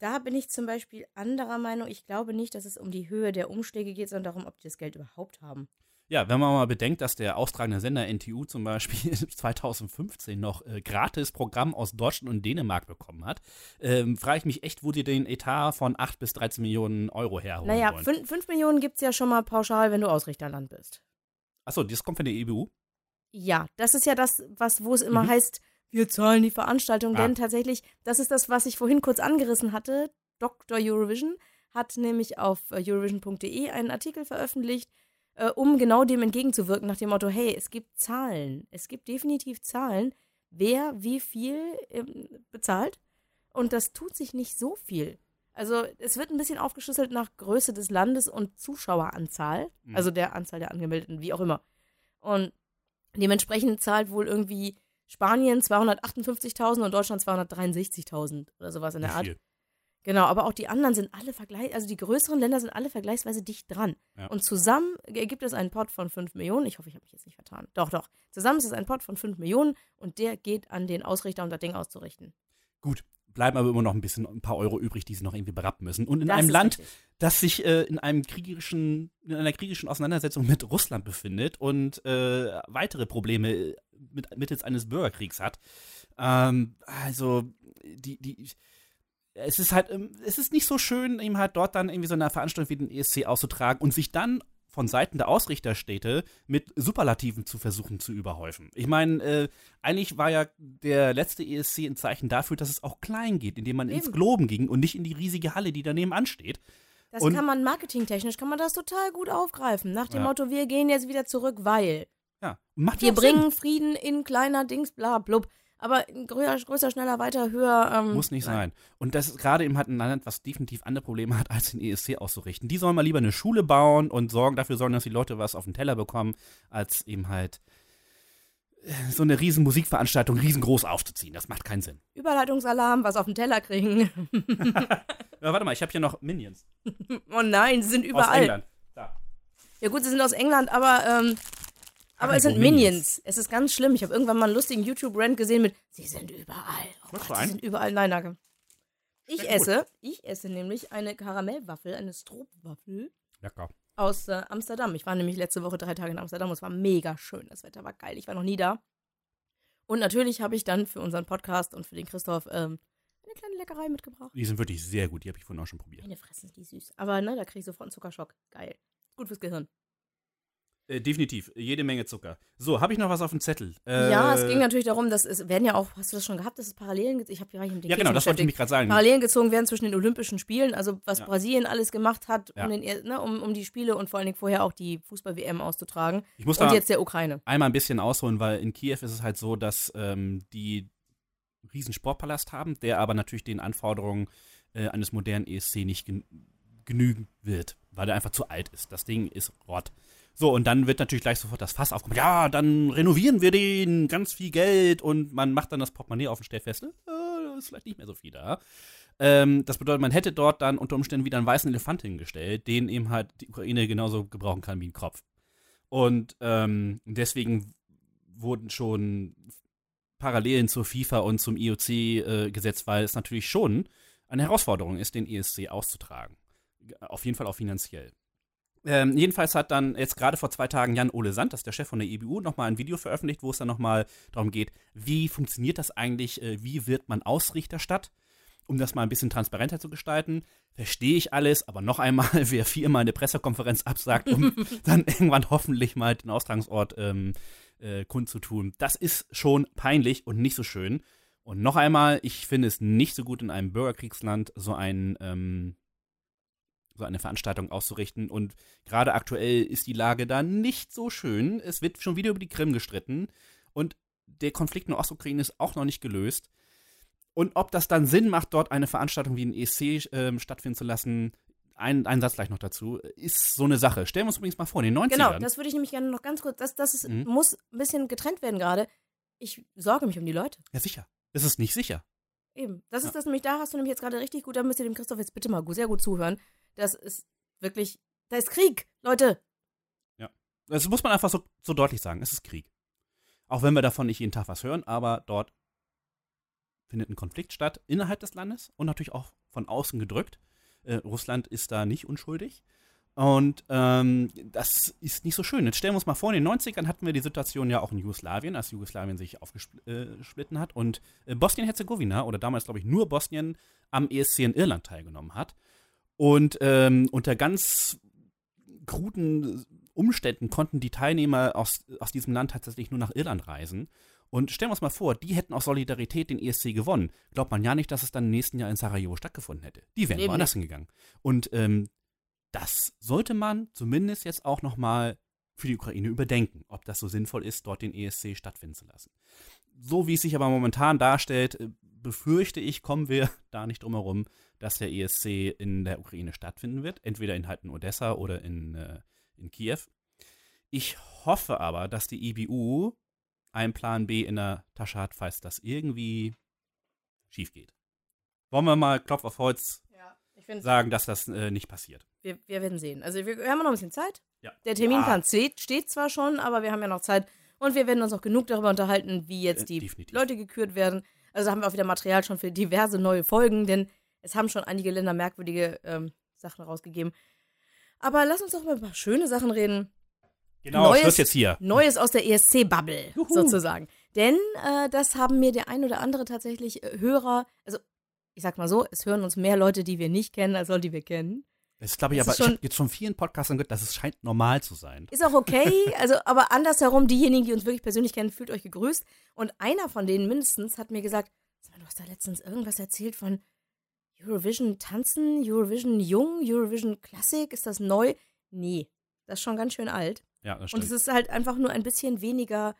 da bin ich zum Beispiel anderer Meinung. Ich glaube nicht, dass es um die Höhe der Umschläge geht, sondern darum, ob die das Geld überhaupt haben. Ja, wenn man mal bedenkt, dass der austragende Sender NTU zum Beispiel [laughs] 2015 noch äh, gratis Programm aus Deutschland und Dänemark bekommen hat, ähm, frage ich mich echt, wo die den Etat von 8 bis 13 Millionen Euro herholen Naja, wollen. 5 Millionen gibt es ja schon mal pauschal, wenn du Ausrichterland bist. Achso, das kommt von der EBU? Ja, das ist ja das, was, wo es immer Mhm. heißt, wir zahlen die Veranstaltung, Ah. denn tatsächlich, das ist das, was ich vorhin kurz angerissen hatte. Dr. Eurovision hat nämlich auf äh, eurovision.de einen Artikel veröffentlicht, äh, um genau dem entgegenzuwirken, nach dem Motto, hey, es gibt Zahlen, es gibt definitiv Zahlen, wer wie viel ähm, bezahlt und das tut sich nicht so viel. Also es wird ein bisschen aufgeschlüsselt nach Größe des Landes und Zuschaueranzahl, Mhm. also der Anzahl der Angemeldeten, wie auch immer. Und dementsprechend zahlt wohl irgendwie Spanien 258.000 und Deutschland 263.000 oder sowas in der Art. viel? Genau, aber auch die anderen sind alle vergleich, also die größeren Länder sind alle vergleichsweise dicht dran. Ja. Und zusammen ergibt es einen Pot von 5 Millionen. Ich hoffe, ich habe mich jetzt nicht vertan. Doch, doch. Zusammen ist es ein Pot von 5 Millionen und der geht an den Ausrichter, um das Ding auszurichten. Gut, bleiben aber immer noch ein bisschen ein paar Euro übrig, die sie noch irgendwie berappen müssen. Und in Das einem Land, richtig. das sich äh, in einem kriegerischen, in einer kriegerischen Auseinandersetzung mit Russland befindet und äh, weitere Probleme äh, mit, mittels eines Bürgerkriegs hat. Ähm, also, die, die, es ist halt, ähm, es ist nicht so schön, eben halt dort dann irgendwie so eine Veranstaltung wie den ESC auszutragen und sich dann von Seiten der Ausrichterstädte mit Superlativen zu versuchen zu überhäufen. Ich meine, äh, eigentlich war ja der letzte ESC ein Zeichen dafür, dass es auch klein geht, indem man ins Eben. Globen ging und nicht in die riesige Halle, die daneben ansteht. Das Und- kann man marketingtechnisch, kann man das total gut aufgreifen. Nach dem Ja. Motto, wir gehen jetzt wieder zurück, weil Ja, macht wir auch Sinn. bringen Frieden in kleiner Dings, bla, blub. Aber größer, größer schneller, weiter, höher. Ähm, Muss nicht nein. sein. Und das ist gerade eben halt ein Land, was definitiv andere Probleme hat, als den ESC auszurichten. Die sollen mal lieber eine Schule bauen und sorgen, dafür sorgen, dass die Leute was auf den Teller bekommen, als eben halt äh, so eine riesen Musikveranstaltung riesengroß aufzuziehen. Das macht keinen Sinn. Überleitungsalarm, was auf den Teller kriegen. [laughs] Ja, warte mal, ich habe hier noch Minions. [laughs] oh nein, sie sind Aus überall. England. Da. Ja gut, sie sind aus England, aber, ähm, aber es sind Minions. Minions. Es ist ganz schlimm. Ich habe irgendwann mal einen lustigen YouTube-Rant gesehen mit, sie sind überall. Oh Gott, sie sind überall. Nein, danke. Ich Schmeckt gut. esse, ich esse nämlich eine Karamellwaffel, eine Stroopwaffel Lecker. aus äh, Amsterdam. Ich war nämlich letzte Woche drei Tage in Amsterdam und es war mega schön. Das Wetter war geil. Ich war noch nie da. Und natürlich habe ich dann für unseren Podcast und für den Christoph ähm, eine kleine Leckerei mitgebracht. Die sind wirklich sehr gut, die habe ich vorhin auch schon probiert. Meine Fresse die süß. Aber ne, da kriege ich sofort einen Zuckerschock. Geil. Gut fürs Gehirn. Äh, definitiv, jede Menge Zucker. So, habe ich noch was auf dem Zettel? Äh, ja, es ging natürlich darum, dass es werden ja auch, hast du das schon gehabt, dass es Parallelen, ich habe ja mit den Ja, genau, das wollte ich mich gerade sagen. Parallelen gezogen werden zwischen den Olympischen Spielen, also was Ja. Brasilien alles gemacht hat, Ja. um, den, ne, um, um die Spiele und vor allen Dingen vorher auch die Fußball-WM auszutragen. Ich muss Und jetzt der Ukraine. einmal ein bisschen ausholen, weil in Kiew ist es halt so, dass ähm, die einen riesen Sportpalast haben, der aber natürlich den Anforderungen äh, eines modernen ESC nicht gen genügen wird, weil er einfach zu alt ist. Das Ding ist Rott. So, und dann wird natürlich gleich sofort das Fass aufgemacht. Ja, dann renovieren wir den, ganz viel Geld und man macht dann das Portemonnaie auf und stellt fest, ne, äh, ist vielleicht nicht mehr so viel da. Ähm, das bedeutet, man hätte dort dann unter Umständen wieder einen weißen Elefant hingestellt, den eben halt die Ukraine genauso gebrauchen kann wie ein Kopf. Und ähm, deswegen wurden schon Parallelen zur FIFA und zum IOC äh, gesetzt, weil es natürlich schon eine Herausforderung ist, den ESC auszutragen. Auf jeden Fall auch finanziell. Ähm, jedenfalls hat dann jetzt gerade vor zwei Tagen Jan-Ole Sand, das ist der Chef von der EBU, nochmal ein Video veröffentlicht, wo es dann nochmal darum geht, wie funktioniert das eigentlich, äh, wie wird man Ausrichterstadt, um das mal ein bisschen transparenter zu gestalten. Verstehe ich alles, aber noch einmal, [laughs] wer viermal eine Pressekonferenz absagt, um [laughs] dann irgendwann hoffentlich mal den Austragungsort ähm, äh, kundzutun, das ist schon peinlich und nicht so schön. Und noch einmal, ich finde es nicht so gut in einem Bürgerkriegsland so ein ähm, so eine Veranstaltung auszurichten. Und gerade aktuell ist die Lage da nicht so schön. Es wird schon wieder über die Krim gestritten. Und der Konflikt in der Ostukraine ist auch noch nicht gelöst. Und ob das dann Sinn macht, dort eine Veranstaltung wie ein ESC ähm, stattfinden zu lassen, ein, ein Satz gleich noch dazu, ist so eine Sache. Stellen wir uns übrigens mal vor, in den 90ern. Genau, das würde ich nämlich gerne noch ganz kurz, das, das ist, Mhm. muss ein bisschen getrennt werden gerade. Ich sorge mich um die Leute. ja, sicher. Das ist nicht sicher. Eben. Das Ja. ist das nämlich, da hast du nämlich jetzt gerade richtig gut, da müsst ihr dem Christoph jetzt bitte mal gut, sehr gut zuhören. Das ist wirklich, da ist Krieg, Leute. Das muss man einfach so, so deutlich sagen. Es ist Krieg. Auch wenn wir davon nicht jeden Tag was hören, aber dort findet ein Konflikt statt innerhalb des Landes und natürlich auch von außen gedrückt. Äh, Russland ist da nicht unschuldig. Und ähm, das ist nicht so schön. Jetzt stellen wir uns mal vor, in den 90ern hatten wir die Situation ja auch in Jugoslawien, als Jugoslawien sich aufgesplitten hat und äh, Bosnien-Herzegowina, oder damals glaube ich nur Bosnien, am ESC in Irland teilgenommen hat. Und ähm, unter ganz kruden Umständen konnten die Teilnehmer aus, aus diesem Land tatsächlich nur nach Irland reisen. Und stellen wir uns mal vor, die hätten aus Solidarität den ESC gewonnen. Glaubt man ja nicht, dass es dann im nächsten Jahr in Sarajevo stattgefunden hätte. Die wären Eben woanders hingegangen. Und ähm, das sollte man zumindest jetzt auch nochmal für die Ukraine überdenken, ob das so sinnvoll ist, dort den ESC stattfinden zu lassen. So wie es sich aber momentan darstellt, äh, befürchte ich, kommen wir [laughs] da nicht drum herum, dass der ESC in der Ukraine stattfinden wird. Entweder in halt in Odessa oder in, äh, in Kiew. Ich hoffe aber, dass die IBU einen Plan B in der Tasche hat, falls das irgendwie schief geht. Wollen wir mal Klopf auf Holz Ja, ich finde, sagen, dass das äh, nicht passiert? wir, wir werden sehen. Also wir, haben noch ein bisschen Zeit. Ja. Der Terminplan Ja. steht, steht zwar schon, aber wir haben ja noch Zeit. Und wir werden uns auch genug darüber unterhalten, wie jetzt Äh, die definitiv. Leute gekürt werden. Also haben wir auch wieder Material schon für diverse neue Folgen, denn es haben schon einige Länder merkwürdige ähm, Sachen rausgegeben. Aber lass uns doch mal über ein paar schöne Sachen reden. Genau, Neues- Schluss jetzt hier. Neues aus der ESC-Bubble, sozusagen. Denn äh, das haben mir der ein oder andere tatsächlich äh, Hörer, also ich sag mal so, es hören uns mehr Leute, die wir nicht kennen, als Leute, die wir kennen. Das glaube ich Das aber, ist ich schon- habe jetzt schon vielen Podcastern gehört, dass es scheint normal zu sein. Ist auch okay, [laughs] also aber andersherum, diejenigen, die uns wirklich persönlich kennen, fühlt euch gegrüßt. Und einer von denen mindestens hat mir gesagt, du hast da letztens irgendwas erzählt von Eurovision tanzen, Eurovision jung, Eurovision Klassik, ist das neu? Nee, das ist schon ganz schön alt. Ja, das Und stimmt. es ist halt einfach nur ein bisschen weniger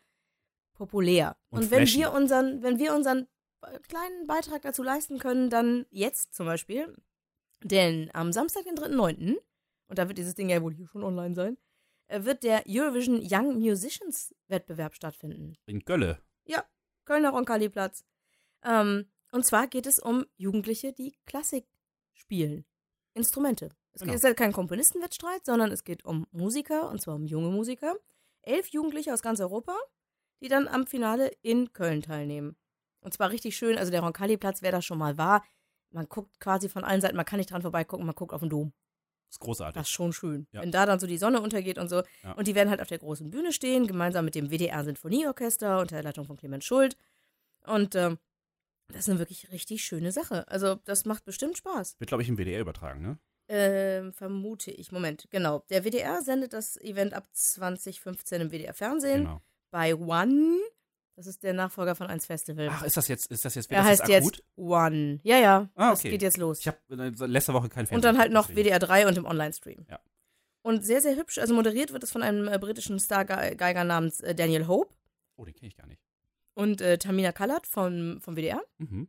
populär. Und Und, wenn wir unseren, wenn wir unseren kleinen Beitrag dazu leisten können, dann jetzt zum Beispiel. Denn am Samstag, den 3.9., und da wird dieses Ding ja wohl hier schon online sein, äh, wird der Eurovision Young Musicians Wettbewerb stattfinden. In Gölle. Kölner Roncalli-Platz. Ähm, und zwar geht es um Jugendliche, die Klassik spielen. Instrumente. Es Genau. ist ja kein Komponistenwettstreit, sondern es geht um Musiker, und zwar um junge Musiker. Elf Jugendliche aus ganz Europa, die dann am Finale in Köln teilnehmen. Und zwar richtig schön, also der Roncalli-Platz, wer da schon mal war, man guckt quasi von allen Seiten, man kann nicht dran vorbeigucken, man guckt auf den Dom. ist großartig. Das ist schon schön. Ja. Wenn da dann so die Sonne untergeht und so. Ja. Und die werden halt auf der großen Bühne stehen, gemeinsam mit dem WDR Sinfonieorchester unter der Leitung von Clemens Schuld. Und ähm, das ist eine wirklich richtig schöne Sache. Also, das macht bestimmt Spaß. Wird, glaube ich, im WDR übertragen, ne? Ähm, vermute ich. Moment, genau. Der WDR sendet das Event ab 2015 im WDR Fernsehen Genau. bei One. Das ist der Nachfolger von 1 Festival. Ach, ist das jetzt, ist das jetzt, er das heißt jetzt jetzt One. Ja, ja. Ah, Das okay. geht jetzt los. Ich habe äh, letzte Woche kein Fernsehen. Und dann halt noch. WDR 3 und im Online-Stream. Ja. Und sehr, sehr hübsch. Also moderiert wird es von einem äh, britischen Stargeiger namens äh, Daniel Hope Oh, den kenne ich gar nicht. Und äh, Tamina Kallert vom, vom WDR. Mhm.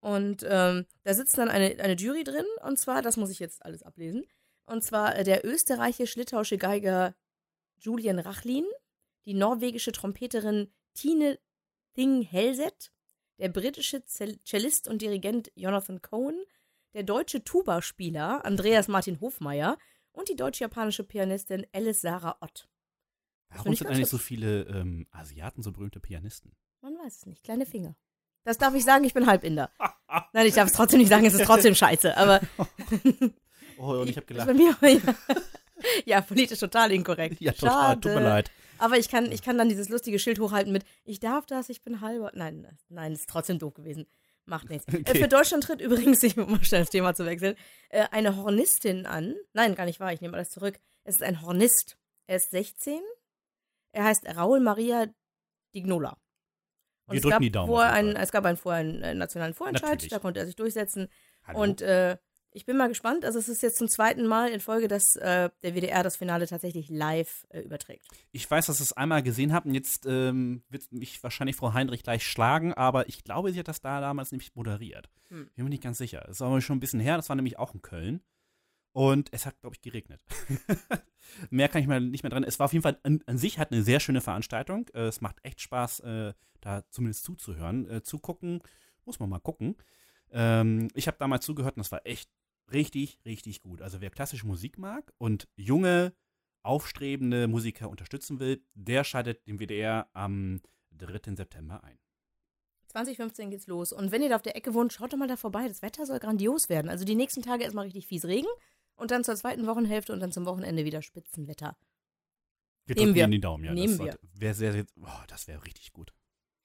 Und ähm, da sitzt dann eine, eine Jury drin. Und zwar, das muss ich jetzt alles ablesen. Und zwar äh, der österreichisch-litauische Geiger Julian Rachlin, die norwegische Trompeterin Tine Thing Helset, der britische Cellist und Dirigent Jonathan Cohen, der deutsche Tuba-Spieler Andreas Martin Hofmeier und die deutsch-japanische Pianistin Alice Sarah Ott. Warum sind eigentlich so hübsch. viele ähm, Asiaten so berühmte Pianisten? Man weiß es nicht. Kleine Finger. Das darf ich sagen, ich bin Halbinder. [laughs] Nein, ich darf es trotzdem nicht sagen, es ist trotzdem scheiße. Aber [laughs] Oh, und ich habe Ist gelacht. Bei mir, ja. [laughs] ja, politisch total inkorrekt. Ja, total. Schade. Tut mir leid. Aber ich kann, ich kann dann dieses lustige Schild hochhalten mit, ich darf das, ich bin halber. Nein, nein, ist trotzdem doof gewesen. Macht nichts. Äh, Okay. für Deutschland tritt übrigens, ich um mal schnell das Thema zu wechseln, äh, eine Hornistin an. Nein, gar nicht wahr, ich nehme alles zurück. Es ist ein Hornist. Er ist 16. Er heißt Raul Maria Dignola. Wir es drücken gab die Daumen Fall. es gab einen vorher einen äh, nationalen Vorentscheid, Natürlich. da konnte er sich durchsetzen. Hallo? Und äh, ich bin mal gespannt. Also es ist jetzt zum zweiten Mal in Folge, dass äh, der WDR das Finale tatsächlich live äh, überträgt. ich weiß, dass ich es einmal gesehen habe und jetzt ähm, wird mich wahrscheinlich Frau Heinrich gleich schlagen, aber ich glaube, sie hat das da damals nämlich moderiert. Hm. Bin mir nicht ganz sicher. Das ist aber schon ein bisschen her, das war nämlich auch in Köln. Und es hat, glaube ich, geregnet. [laughs] mehr kann ich mal nicht mehr dran. Es war auf jeden Fall an, an sich hat eine sehr schöne Veranstaltung. Äh, es macht echt Spaß, äh, da zumindest zuzuhören. Äh, zugucken, muss man mal gucken. Ähm, ich habe damals zugehört und das war echt richtig, richtig gut. Also wer klassische Musik mag und junge, aufstrebende Musiker unterstützen will, der schaltet den WDR am 3. September ein. 2015 geht's los. Und wenn ihr da auf der Ecke wohnt, schaut doch mal da vorbei. Das Wetter soll grandios werden. Also die nächsten Tage erstmal richtig fies Regen und dann zur zweiten Wochenhälfte und dann zum Wochenende wieder Spitzenwetter. Wir Nehmen drücken wir. Ihnen die Daumen, ja. Nehmen das sollte- Wär sehr, sehr, oh, das wäre richtig gut.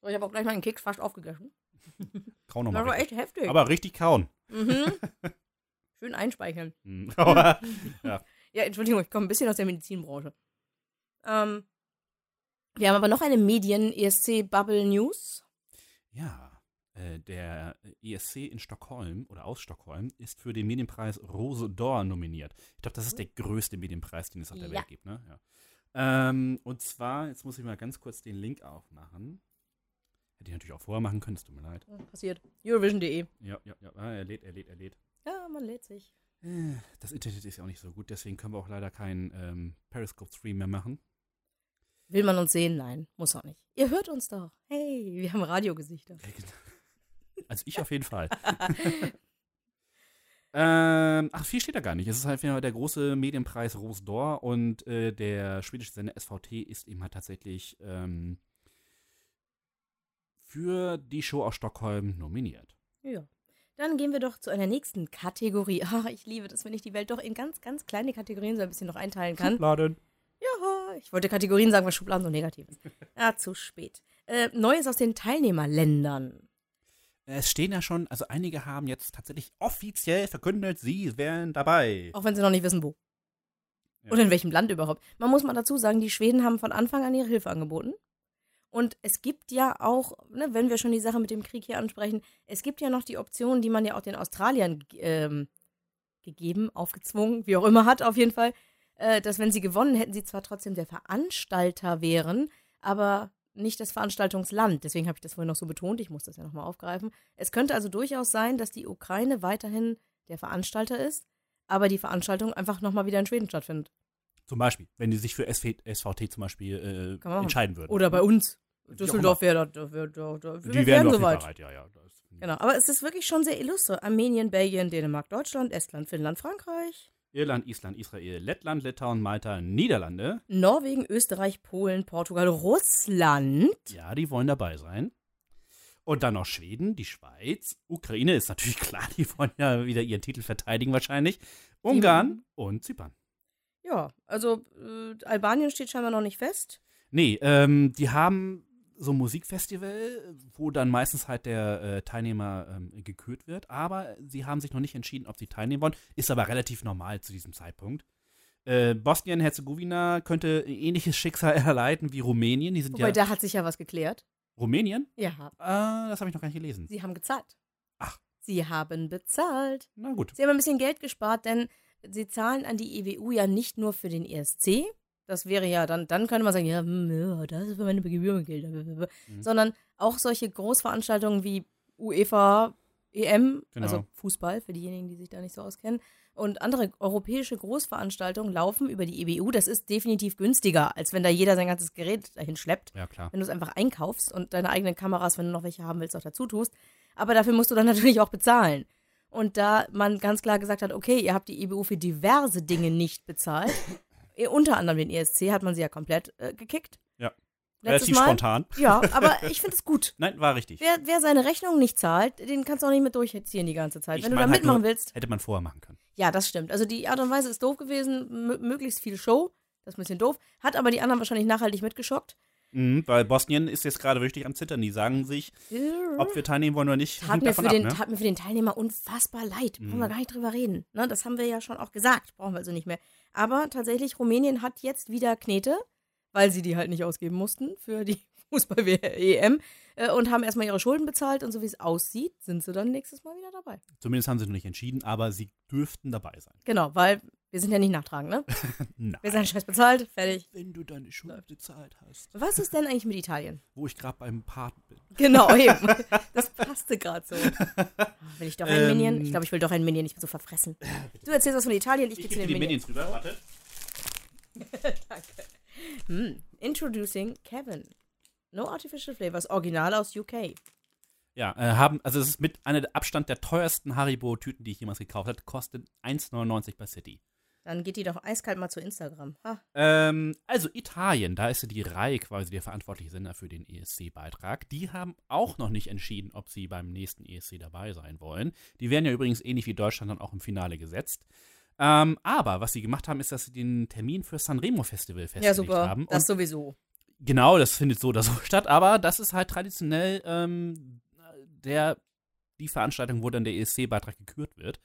So, ich habe auch gleich mal einen Keks fast aufgegessen. [laughs] Kau noch Das war echt heftig. Aber richtig kauen. mhm. [laughs] Schön einspeicheln. Hm. [laughs] Aber, Ja, Entschuldigung, ich komme ein bisschen aus der Medizinbranche. Ähm, wir haben aber noch eine Medien-ESC-Bubble-News. ja, der ESC in Stockholm oder aus Stockholm ist für den Medienpreis Rose d'Or nominiert. Ich glaube, das ist der größte Medienpreis, den es auf der Ja. Welt gibt. Ne? Ja. Ähm, und zwar, jetzt muss ich mal ganz kurz den Link aufmachen. Hätte ich natürlich auch vorher machen können, es tut mir leid. Passiert. Eurovision.de. Ja, ja, ja, ah, er lädt, er lädt, er lädt. Ja, man lädt sich. Äh, Das Internet ist ja auch nicht so gut, deswegen können wir auch leider keinen ähm, Periscope-Stream mehr machen. Will man uns sehen? Nein, muss auch nicht. Ihr hört uns doch. Hey, wir haben Radiogesichter. Also ich auf jeden Fall. [laughs] ähm, ach, viel steht da gar nicht. Es ist halt der große Medienpreis Rose d'Or und äh, der schwedische Sender SVT ist eben halt tatsächlich ähm, für die Show aus Stockholm nominiert. Ja. Dann gehen wir doch zu einer nächsten Kategorie. [laughs] Ach, ich liebe das, wenn ich die Welt doch in ganz, ganz kleine Kategorien so ein bisschen noch einteilen kann. Schubladen. Ja, ich wollte Kategorien sagen, weil Schubladen so negativ ist. Ja, zu spät. Äh, Neues aus den Teilnehmerländern. Es stehen ja schon, also einige haben jetzt tatsächlich offiziell verkündet, sie wären dabei. Auch wenn sie noch nicht wissen, wo. Ja. Oder in welchem Land überhaupt. Man muss mal dazu sagen, die Schweden haben von Anfang an ihre Hilfe angeboten. Und es gibt ja auch, ne, wenn wir schon die Sache mit dem Krieg hier ansprechen, es gibt ja noch die Option, die man ja auch den Australiern ähm, gegeben, aufgezwungen, wie auch immer hat, auf jeden Fall, äh, dass wenn sie gewonnen hätten, sie zwar trotzdem der Veranstalter wären, aber nicht das Veranstaltungsland. Deswegen habe ich das vorhin noch so betont, ich muss das ja nochmal aufgreifen. Es könnte also durchaus sein, dass die Ukraine weiterhin der Veranstalter ist, aber die Veranstaltung einfach nochmal wieder in Schweden stattfindet. Zum Beispiel, wenn die sich für SV, SVT zum Beispiel äh, entscheiden würden. Oder bei uns. Düsseldorf wäre da, da, wär- da, da, Die wir wären soweit. Bereit, ja, ja. Genau, aber es ist wirklich schon sehr illustre. Armenien, Belgien, Dänemark, Deutschland, Estland, Finnland, Frankreich, Irland, Island, Israel, Lettland, Litauen, Malta, Niederlande. Norwegen, Österreich, Polen, Portugal, Russland. Ja, die wollen dabei sein. Und dann noch Schweden, die Schweiz, Ukraine ist natürlich [laughs] klar, die wollen ja wieder ihren Titel verteidigen wahrscheinlich. Ungarn und Zypern. Ja, also äh, Albanien steht scheinbar noch nicht fest. Nee, ähm, die haben so ein Musikfestival, wo dann meistens halt der äh, Teilnehmer ähm, gekürt wird, aber sie haben sich noch nicht entschieden, ob sie teilnehmen wollen. Ist aber relativ normal zu diesem Zeitpunkt. Äh, Bosnien-Herzegowina könnte ein ähnliches Schicksal [laughs] erleiden wie Rumänien. Die sind Wobei, ja. da hat sich ja was geklärt. Rumänien? Ja, Ah, das habe ich noch gar nicht gelesen. sie haben gezahlt. Ach. Sie haben bezahlt. Na gut. Sie haben ein bisschen Geld gespart, denn sie zahlen an die EWU ja nicht nur für den ESC. Das wäre ja dann, dann könnte man sagen, ja, hm, das ist für meine Gebührengelder. Mhm. Sondern auch solche Großveranstaltungen wie UEFA, EM, Genau. also Fußball, für diejenigen, die sich da nicht so auskennen, und andere europäische Großveranstaltungen laufen über die EWU. Das ist definitiv günstiger, als wenn da jeder sein ganzes Gerät dahin schleppt Ja, klar. wenn du es einfach einkaufst und deine eigenen Kameras, wenn du noch welche haben willst, auch dazu tust. Aber dafür musst du dann [laughs] natürlich auch bezahlen. Und da man ganz klar gesagt hat, okay, ihr habt die EBU für diverse Dinge nicht bezahlt, unter anderem den ESC, hat man sie ja komplett äh, gekickt. Ja. Letztes Relativ Mal. spontan. Ja, aber [laughs] ich finde es gut. Nein, war richtig. Wer, wer seine Rechnung nicht zahlt, den kannst du auch nicht mit durchziehen die ganze Zeit. Ich Wenn du da halt mitmachen nur- willst, Hätte man vorher machen können. ja, das stimmt. Also die Art und Weise ist doof gewesen, möglichst viel Show, das ist ein bisschen doof, hat aber die anderen wahrscheinlich nachhaltig mitgeschockt. Mhm, weil Bosnien ist jetzt gerade wirklich am Zittern. Die sagen sich, ob wir teilnehmen wollen oder nicht. tat mir, für ab, den, ne? tat mir für den Teilnehmer unfassbar leid. Brauchen wir Mhm. gar nicht drüber reden. Ne, das haben wir ja schon auch gesagt. Brauchen wir also nicht mehr. Aber tatsächlich, Rumänien hat jetzt wieder Knete, weil sie die halt nicht ausgeben mussten für die [laughs] Fußball-EM äh, und haben erstmal ihre Schulden bezahlt und so wie es aussieht, sind sie dann nächstes Mal wieder dabei. Zumindest haben sie noch nicht entschieden, aber sie dürften dabei sein. Genau, weil wir sind ja nicht nachtragend, ne? [laughs] Nein. Wir sind scheiß bezahlt, fertig. Wenn du deine Schulden bezahlt hast, Was ist denn eigentlich mit Italien? [laughs] wo ich gerade beim Paten bin. Genau, [laughs] eben. Das passte gerade so. Will ich doch ein Ähm. Minion? Ich glaube, ich will doch ein Minion, ich bin so verfressen. Du erzählst was von Italien, ich, Ich gehe zu den die Minions. Minions rüber, warte. Danke. Hm. Introducing Kevin. No Artificial Flavors, Original aus UK. Ja, äh, haben, also es ist mit einer Abstand der teuersten Haribo-Tüten, die ich jemals gekauft habe. Kostet 1,99 bei City. Dann geht die doch eiskalt mal zu Instagram. Ähm, also Italien, da ist ja die Reihe quasi der verantwortliche Sender für den ESC-Beitrag. Die haben auch noch nicht entschieden, ob sie beim nächsten ESC dabei sein wollen. Die werden ja übrigens ähnlich wie Deutschland dann auch im Finale gesetzt. Ähm, aber was sie gemacht haben, ist, dass sie den Termin für Sanremo Festival festgelegt Ja, super. haben. Das sowieso. genau, das findet so oder so [laughs] statt, aber das ist halt traditionell ähm, der, die Veranstaltung, wo dann der ESC-Beitrag gekürt wird.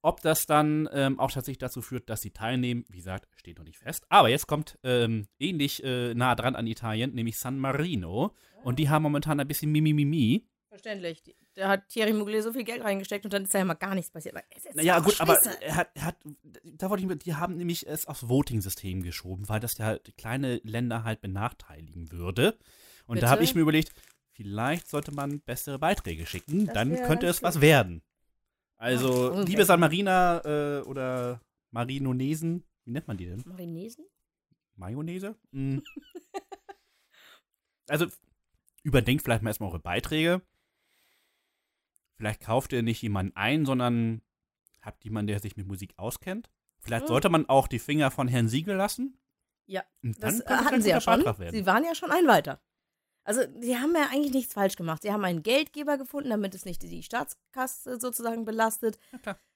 Ob das dann ähm, auch tatsächlich dazu führt, dass sie teilnehmen, wie gesagt, steht noch nicht fest. Aber jetzt kommt ähm, ähnlich äh, nah dran an Italien, nämlich San Marino. Und die haben momentan ein bisschen Mimimimi. Verständlich. Da hat Thierry Mugler so viel Geld reingesteckt und dann ist da ja mal gar nichts passiert. Aber Naja, gut, aber er hat, er hat, da wollte ich mit, die haben nämlich es aufs Voting-System geschoben, weil das ja halt kleine Länder halt benachteiligen würde. Und Bitte? da habe ich mir überlegt, vielleicht sollte man bessere Beiträge schicken, Das dann könnte es was werden. Also, Ah, okay. liebe San Marina äh, oder Marinonesen, wie nennt man die denn? Marinesen? Mayonnaise? Mm. [laughs] also, überdenkt vielleicht mal erstmal eure Beiträge. Vielleicht kauft ihr nicht jemanden ein, sondern habt jemanden, der sich mit Musik auskennt. Vielleicht Hm. sollte man auch die Finger von Herrn Siegel lassen. Ja, Und Das dann äh, könnte hatten ein sie ja schon. Werden. Sie waren ja schon ein weiter. Also, sie haben ja eigentlich nichts falsch gemacht. Sie haben einen Geldgeber gefunden, damit es nicht die Staatskasse sozusagen belastet.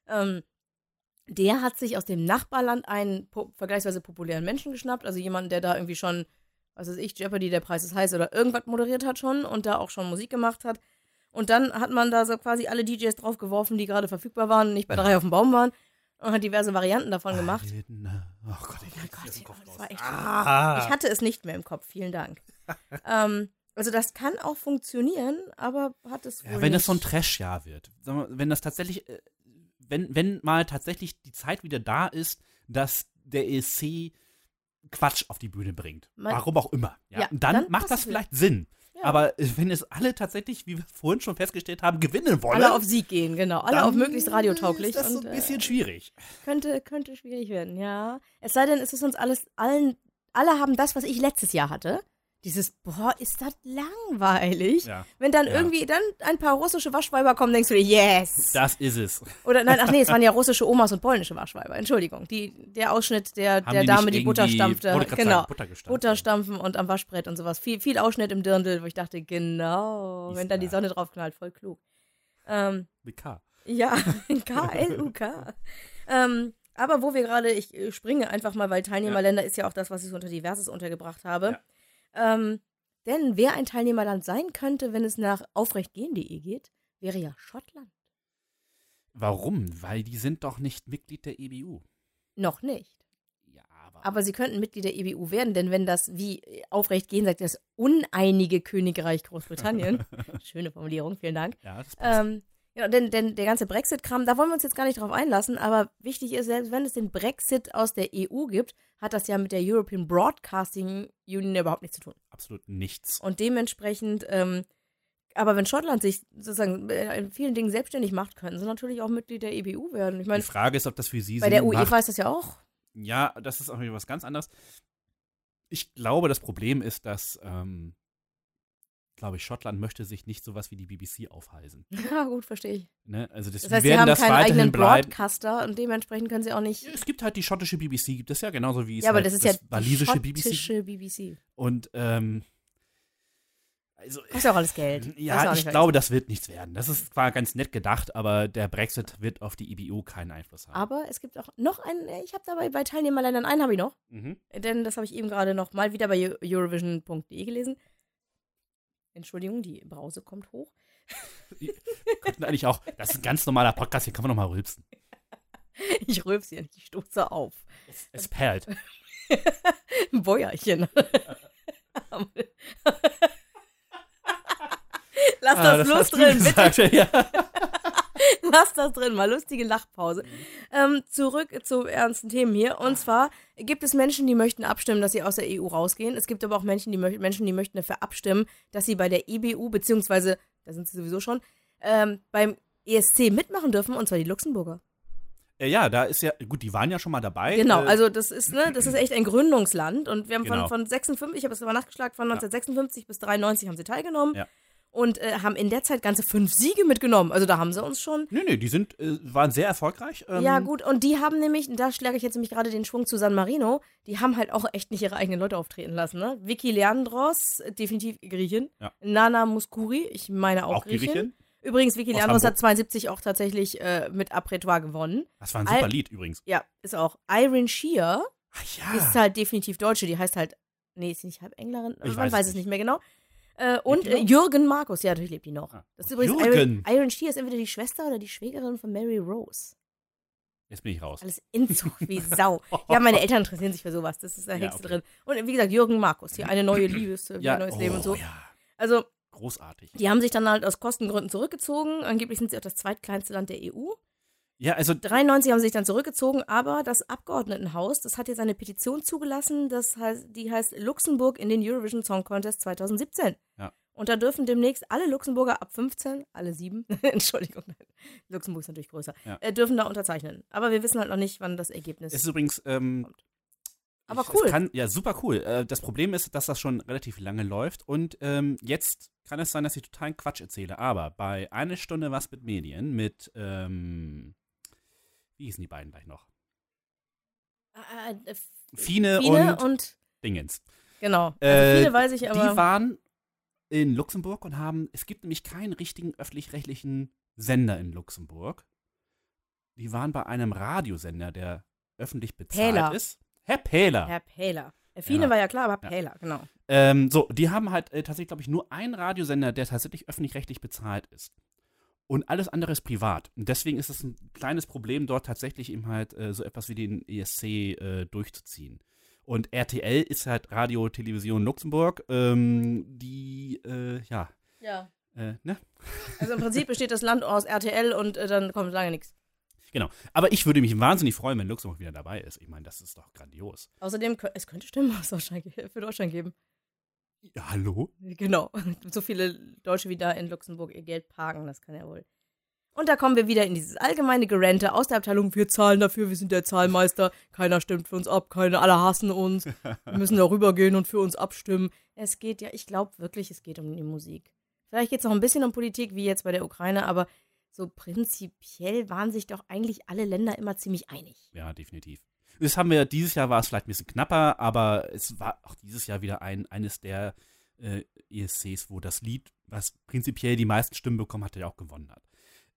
Ähm, der hat sich aus dem Nachbarland einen po vergleichsweise populären Menschen geschnappt, also jemanden, der da irgendwie schon, was weiß ich, Jeopardy, der Preis ist heiß oder irgendwas moderiert hat schon und da auch schon Musik gemacht hat. Und dann hat man da so quasi alle DJs draufgeworfen, die gerade verfügbar waren, nicht bei drei auf dem Baum waren und hat diverse Varianten davon gemacht. Oh Gott, ich Oh Gott, dem Kopf das war echt ah. Ich hatte es nicht mehr im Kopf, vielen Dank. [laughs] ähm, also das kann auch funktionieren, aber hat es wohl Ja, wenn nicht. es so ein Trash-Jahr wird, wenn das tatsächlich, äh, wenn, wenn mal tatsächlich die Zeit wieder da ist, dass der ESC Quatsch auf die Bühne bringt, Man- warum auch immer, ja, Ja, dann, dann macht das vielleicht Sinn. Ja. Aber äh, wenn es alle tatsächlich, wie wir vorhin schon festgestellt haben, gewinnen wollen, alle auf Sieg gehen, genau. Alle auf möglichst radiotauglich. ist das so und, ein bisschen äh, schwierig. könnte, könnte schwierig werden, ja. Es sei denn, es ist uns alles, allen, alle haben das, was ich letztes Jahr hatte. Dieses, boah, ist das langweilig. Ja. Wenn dann Ja. irgendwie dann ein paar russische Waschweiber kommen, denkst du dir, yes. Das ist es. Oder nein, ach nee, es [laughs] waren ja russische Omas und polnische Waschweiber. Entschuldigung. Die, der Ausschnitt der, Haben der die Dame, die Butter stampfte. Genau. Butter. Butter stampfen und am Waschbrett und sowas. Viel, viel Ausschnitt im Dirndl, wo ich dachte, genau, Ist wenn dann die. Sonne drauf knallt, voll klug. Ähm, Mit K. ja, [laughs] K-L-U-K. ähm, aber wo wir gerade, ich äh, springe einfach mal, weil Teilnehmerländer ist ja auch das, was ich so unter Diverses untergebracht habe. Ähm, denn wer ein Teilnehmerland sein könnte, wenn es nach aufrechtgehen.de geht, wäre ja Schottland. Warum? Weil die sind doch nicht Mitglied der EBU. Noch nicht. Ja, aber. Aber sie könnten Mitglied der EBU werden, denn wenn das, wie äh, aufrecht gehen sagt, das uneinige Königreich Großbritannien, [laughs] schöne Formulierung, vielen Dank, ja, das passt. ähm, ja, denn, denn der ganze Brexit-Kram, da wollen wir uns jetzt gar nicht drauf einlassen, aber wichtig ist, selbst wenn es den Brexit aus der EU gibt, hat das ja mit der European Broadcasting Union überhaupt nichts zu tun. Absolut nichts. Und dementsprechend, ähm, aber wenn Schottland sich sozusagen äh, in vielen Dingen selbstständig macht, könnten sie natürlich auch Mitglied der EBU werden. Ich Die meine, Frage ist, ob das für sie bei der Sinn UEFA macht. ist das ja auch. Ja, das ist auch wieder was ganz anderes. Ich glaube, das Problem ist, dass, ähm, glaube ich, Schottland möchte sich nicht sowas wie die BBC aufhalsen. [laughs] Ja, gut, verstehe ich. Ne? Also das, Das heißt, sie werden haben das keinen eigenen bleiben. Broadcaster und dementsprechend können sie auch nicht. Es gibt halt die schottische BBC, gibt es ja genauso wie es Ja, aber halt das ist ja die walisische BBC. schottische BBC. Und ähm, also Kostet ja auch alles Geld. [laughs] Ja, auch ich glaube, das wird nichts werden. Das ist zwar ganz nett gedacht, aber der Brexit wird auf die EBU keinen Einfluss haben. Aber es gibt auch noch einen, ich habe dabei bei Teilnehmerländern einen habe ich noch, Mhm. denn das habe ich eben gerade noch mal wieder bei Eu- Eurovision.de gelesen. Entschuldigung, die Brause kommt hoch. Könnten eigentlich auch, das ist ein ganz normaler Podcast, hier kann man noch mal rülpsen. [laughs] Ich rülpse ja nicht, ich stoße auf. Es, es perlt. [laughs] Ein Bäuerchen. [laughs] Lass Ah, das hast du drin, bitte. gesagt, Ja. [laughs] Lass das drin, mal lustige Lachpause. Ähm, zurück zu ernsten Themen hier. Und zwar gibt es Menschen, die möchten abstimmen, dass sie aus der EU rausgehen. Es gibt aber auch Menschen, die, mö Menschen, die möchten dafür abstimmen, dass sie bei der EBU, beziehungsweise, da sind sie sowieso schon, ähm, beim ESC mitmachen dürfen, und zwar die Luxemburger. Äh, ja, da ist ja, gut, die waren ja schon mal dabei. Genau, Äh, also das ist, ne, das ist echt ein Gründungsland. Und wir haben Genau. von, von 56, ich habe es mal nachgeschlagen, von 1956 bis 93 haben sie teilgenommen. Ja. Und äh, haben in der Zeit ganze fünf Siege mitgenommen. Also da haben sie uns schon Nee, nee, die sind, äh, waren sehr erfolgreich. Ähm, Ja, gut, und die haben nämlich, da schlage ich jetzt nämlich gerade den Schwung zu San Marino, die haben halt auch echt nicht ihre eigenen Leute auftreten lassen, ne? Vicky Leandros, definitiv Griechin. Ja. Nana Muskuri, ich meine auch, Auch Griechin. Griechin. Übrigens, Vicky Aus Leandros hat Hamburg. 72 auch tatsächlich äh, mit Apretoire gewonnen. Das war ein Al- super Lied übrigens. Ja, ist auch. Irene Shear Ah ist halt definitiv Deutsche, die heißt halt, nee, ist nicht halb Englerin? Ich Man weiß weiß, es nicht mehr genau. Äh, und äh? Jürgen Markus, ja, natürlich lebt die noch. Ah. Das ist übrigens Jürgen. Irene, Irene Shear ist entweder die Schwester oder die Schwägerin von Mary Rose. Jetzt bin ich raus. Alles Inzug [laughs] wie Sau. Ja, meine Eltern interessieren sich für sowas. Das ist da Ja, okay. drin. Und wie gesagt, Jürgen Markus, hier eine neue Liebe, ist, ja, ein neues Leben und so. oh, ja, Also, großartig. die haben sich dann halt aus Kostengründen zurückgezogen. Angeblich sind sie auch das zweitkleinste Land der EU. Ja, also 93 haben sich dann zurückgezogen, aber das Abgeordnetenhaus, das hat jetzt eine Petition zugelassen, das heißt, die heißt Luxemburg in den Eurovision Song Contest 2017. Ja. Und da dürfen demnächst alle Luxemburger ab 15, alle sieben, [laughs] Entschuldigung, nein, Luxemburg ist natürlich größer, Ja. äh, dürfen da unterzeichnen. Aber wir wissen halt noch nicht, wann das Ergebnis es ist übrigens, ähm, Aber ich- cool. Kann, ja, super cool. Äh, das Problem ist, dass das schon relativ lange läuft und ähm, jetzt kann es sein, dass ich totalen Quatsch erzähle, aber bei eine Stunde was mit Medien mit, ähm, wie hießen die beiden gleich noch? Äh, äh, Fine, Fine und, und, Dingens. genau. Also Äh, weiß ich, aber Die waren in Luxemburg und haben, es gibt nämlich keinen richtigen öffentlich-rechtlichen Sender in Luxemburg. Die waren bei einem Radiosender, der öffentlich bezahlt Pähler. ist. Herr Pähler. Herr Pähler. Äh, Fine Ja. war ja klar, aber Ja. Pähler, genau. Ähm, so, die haben halt äh, tatsächlich, glaube ich, nur einen Radiosender, der tatsächlich öffentlich-rechtlich bezahlt ist. Und alles andere ist privat. Und deswegen ist es ein kleines Problem, dort tatsächlich eben halt äh, so etwas wie den ESC äh, durchzuziehen. Und RTL ist halt Radio Television Luxemburg, ähm, die, äh, ja, Ja. äh, ne? Also im Prinzip besteht das Land aus RTL und äh, dann kommt lange nichts. Genau. Aber ich würde mich wahnsinnig freuen, wenn Luxemburg wieder dabei ist. Ich meine, das ist doch grandios. Außerdem, es könnte Stimmen aus Deutschland, ge- für Deutschland geben. Ja, hallo? Genau. So viele Deutsche wie da in Luxemburg ihr Geld parken, das kann ja wohl. Und da kommen wir wieder in dieses allgemeine Gerente aus der Abteilung, wir zahlen dafür, wir sind der Zahlmeister, keiner stimmt für uns ab, keine, alle hassen uns, wir müssen da rübergehen und für uns abstimmen. Es geht ja, ich glaube wirklich, es geht um die Musik. Vielleicht geht es noch ein bisschen um Politik, wie jetzt bei der Ukraine, aber so prinzipiell waren sich doch eigentlich alle Länder immer ziemlich einig. Ja, definitiv. Das haben wir, dieses Jahr war es vielleicht ein bisschen knapper, aber es war auch dieses Jahr wieder ein, eines der äh, ESCs, wo das Lied, was prinzipiell die meisten Stimmen bekommen hatte, ja auch gewonnen hat.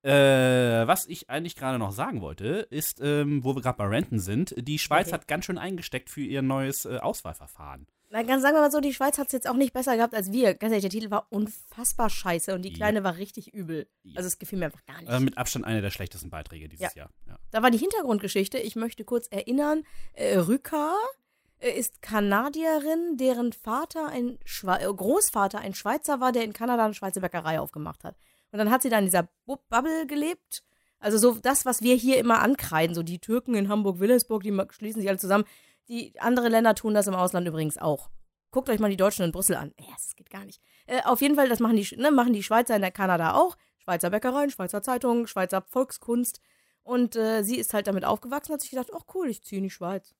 Äh, was ich eigentlich gerade noch sagen wollte, ist, ähm, wo wir gerade bei Renten sind, die Schweiz Okay. hat ganz schön eingesteckt für ihr neues äh, Auswahlverfahren. Na, ganz sagen wir mal so, die Schweiz hat es jetzt auch nicht besser gehabt als wir. Ganz ehrlich, der Titel war unfassbar scheiße und die Ja. Kleine war richtig übel. Ja. Also es gefiel mir einfach gar nicht. Äh, mit Abstand einer der schlechtesten Beiträge dieses Jahr. Ja. Da war die Hintergrundgeschichte. Ich möchte kurz erinnern, äh, Rüka äh, ist Kanadierin, deren Vater ein Schwa äh, Großvater ein Schweizer war, der in Kanada eine Schweizer Bäckerei aufgemacht hat. Und dann hat sie da in dieser Bu Bubble gelebt. Also so das, was wir hier immer ankreiden, so die Türken in Hamburg-Willesburg, die schließen sich alle zusammen. Die andere Länder tun das im Ausland übrigens auch. Guckt euch mal die Deutschen in Brüssel an. Ja, das geht gar nicht. Äh, auf jeden Fall, das machen die, ne, machen die Schweizer in der Kanada auch. Schweizer Bäckereien, Schweizer Zeitungen, Schweizer Volkskunst. Und äh, sie ist halt damit aufgewachsen, hat sich gedacht, ach cool, ich ziehe in die Schweiz.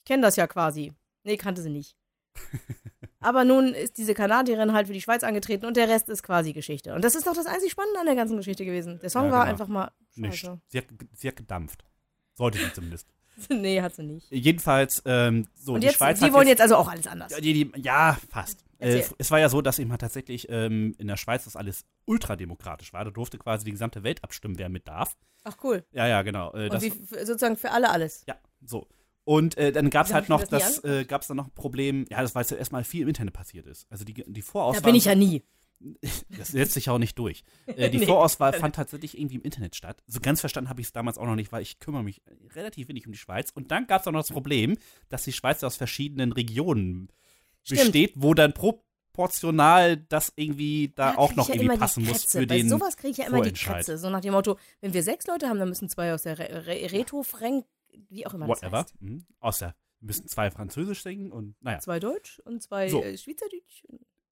Ich kenne das ja quasi. Nee, kannte sie nicht. [laughs] Aber nun ist diese Kanadierin halt für die Schweiz angetreten und der Rest ist quasi Geschichte. Und das ist doch das einzig Spannende an der ganzen Geschichte gewesen. Der Song Ja, war genau. einfach mal Nicht. scheiße. Sie hat, sie hat gedampft. Sollte sie zumindest. [laughs] nee, hat sie nicht. Jedenfalls, ähm, so, und die jetzt, Schweiz die wollen jetzt also auch alles anders. Ja, die, die, ja fast. Äh, es war ja so, dass eben tatsächlich ähm, in der Schweiz das alles ultrademokratisch war. Da durfte quasi die gesamte Welt abstimmen, wer mit darf. Ach cool. Ja, ja, genau. Äh, Und das, wie, sozusagen für alle alles. ja, so. Und äh, dann gab es halt noch das das, äh, gab's dann noch ein Problem, ja, das weil es ja erstmal viel im Internet passiert ist. Also die, die Da Vorauswahl. bin ich ja nie. Das setzt sich auch nicht durch. Äh, die [laughs] Nee. Vorauswahl fand tatsächlich irgendwie im Internet statt. So ganz verstanden habe ich es damals auch noch nicht, weil ich kümmere mich relativ wenig um die Schweiz. Und dann gab es auch noch das Problem, dass die Schweiz aus verschiedenen Regionen Stimmt. besteht, wo dann proportional das irgendwie da, auch krieg noch ja irgendwie passen muss für Bei den. sowas kriege ich ja immer die. Krätze. So nach dem Motto, wenn wir sechs Leute haben, dann müssen zwei aus der Re Re Reto, Frank, wie auch immer das Whatever. heißt. Mhm. Außer wir müssen zwei Französisch singen und naja. Zwei Deutsch und zwei So. äh, Schweizerdeutsch.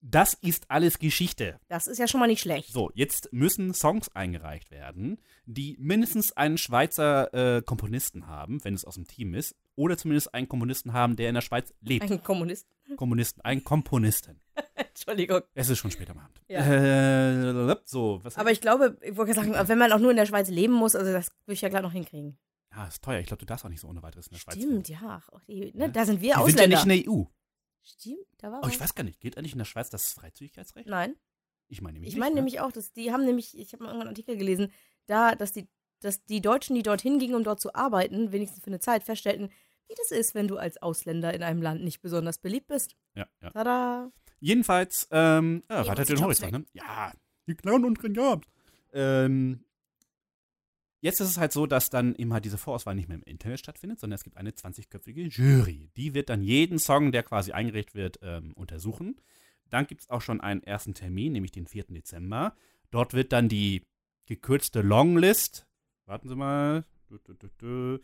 Das ist alles Geschichte. Das ist ja schon mal nicht schlecht. So, jetzt müssen Songs eingereicht werden, die mindestens einen Schweizer äh, Komponisten haben, wenn es aus dem Team ist, oder zumindest einen Komponisten haben, der in der Schweiz lebt. Ein Kommunist. Komponisten, einen Komponisten. [laughs] Entschuldigung. Es ist schon spät am Abend. Ja. Äh, so, was Aber ich glaube, ich wollte sagen, wenn man auch nur in der Schweiz leben muss, also das würde ich ja gerade noch hinkriegen. ja, ist teuer. Ich glaube, du darfst auch nicht so ohne weiteres in der Schweiz. Stimmt, ja. Die, ne, Ja. da sind wir Wir sind ja Ausländer. nicht in der EU. Stimmt, da war Oh, was. ich weiß gar nicht. Gilt eigentlich in der Schweiz das Freizügigkeitsrecht? Nein, Ich meine nämlich ich meine ne? nämlich auch, dass die haben nämlich, ich habe mal irgendwann einen Artikel gelesen, da, dass die, dass die Deutschen, die dorthin gingen, um dort zu arbeiten, wenigstens für eine Zeit feststellten, wie das ist, wenn du als Ausländer in einem Land nicht besonders beliebt bist. Ja, ja. Tada! Jedenfalls, ähm, ja, die den Horizont, ne? Ja, die klauen unseren Jobs. Ähm, jetzt ist es halt so, dass dann eben halt diese Vorauswahl nicht mehr im Internet stattfindet, sondern es gibt eine 20-köpfige Jury. Die wird dann jeden Song, der quasi eingereicht wird, ähm, untersuchen. Dann gibt es auch schon einen ersten Termin, nämlich den 4. Dezember. Dort wird dann die gekürzte Longlist, warten Sie mal, du, du, du,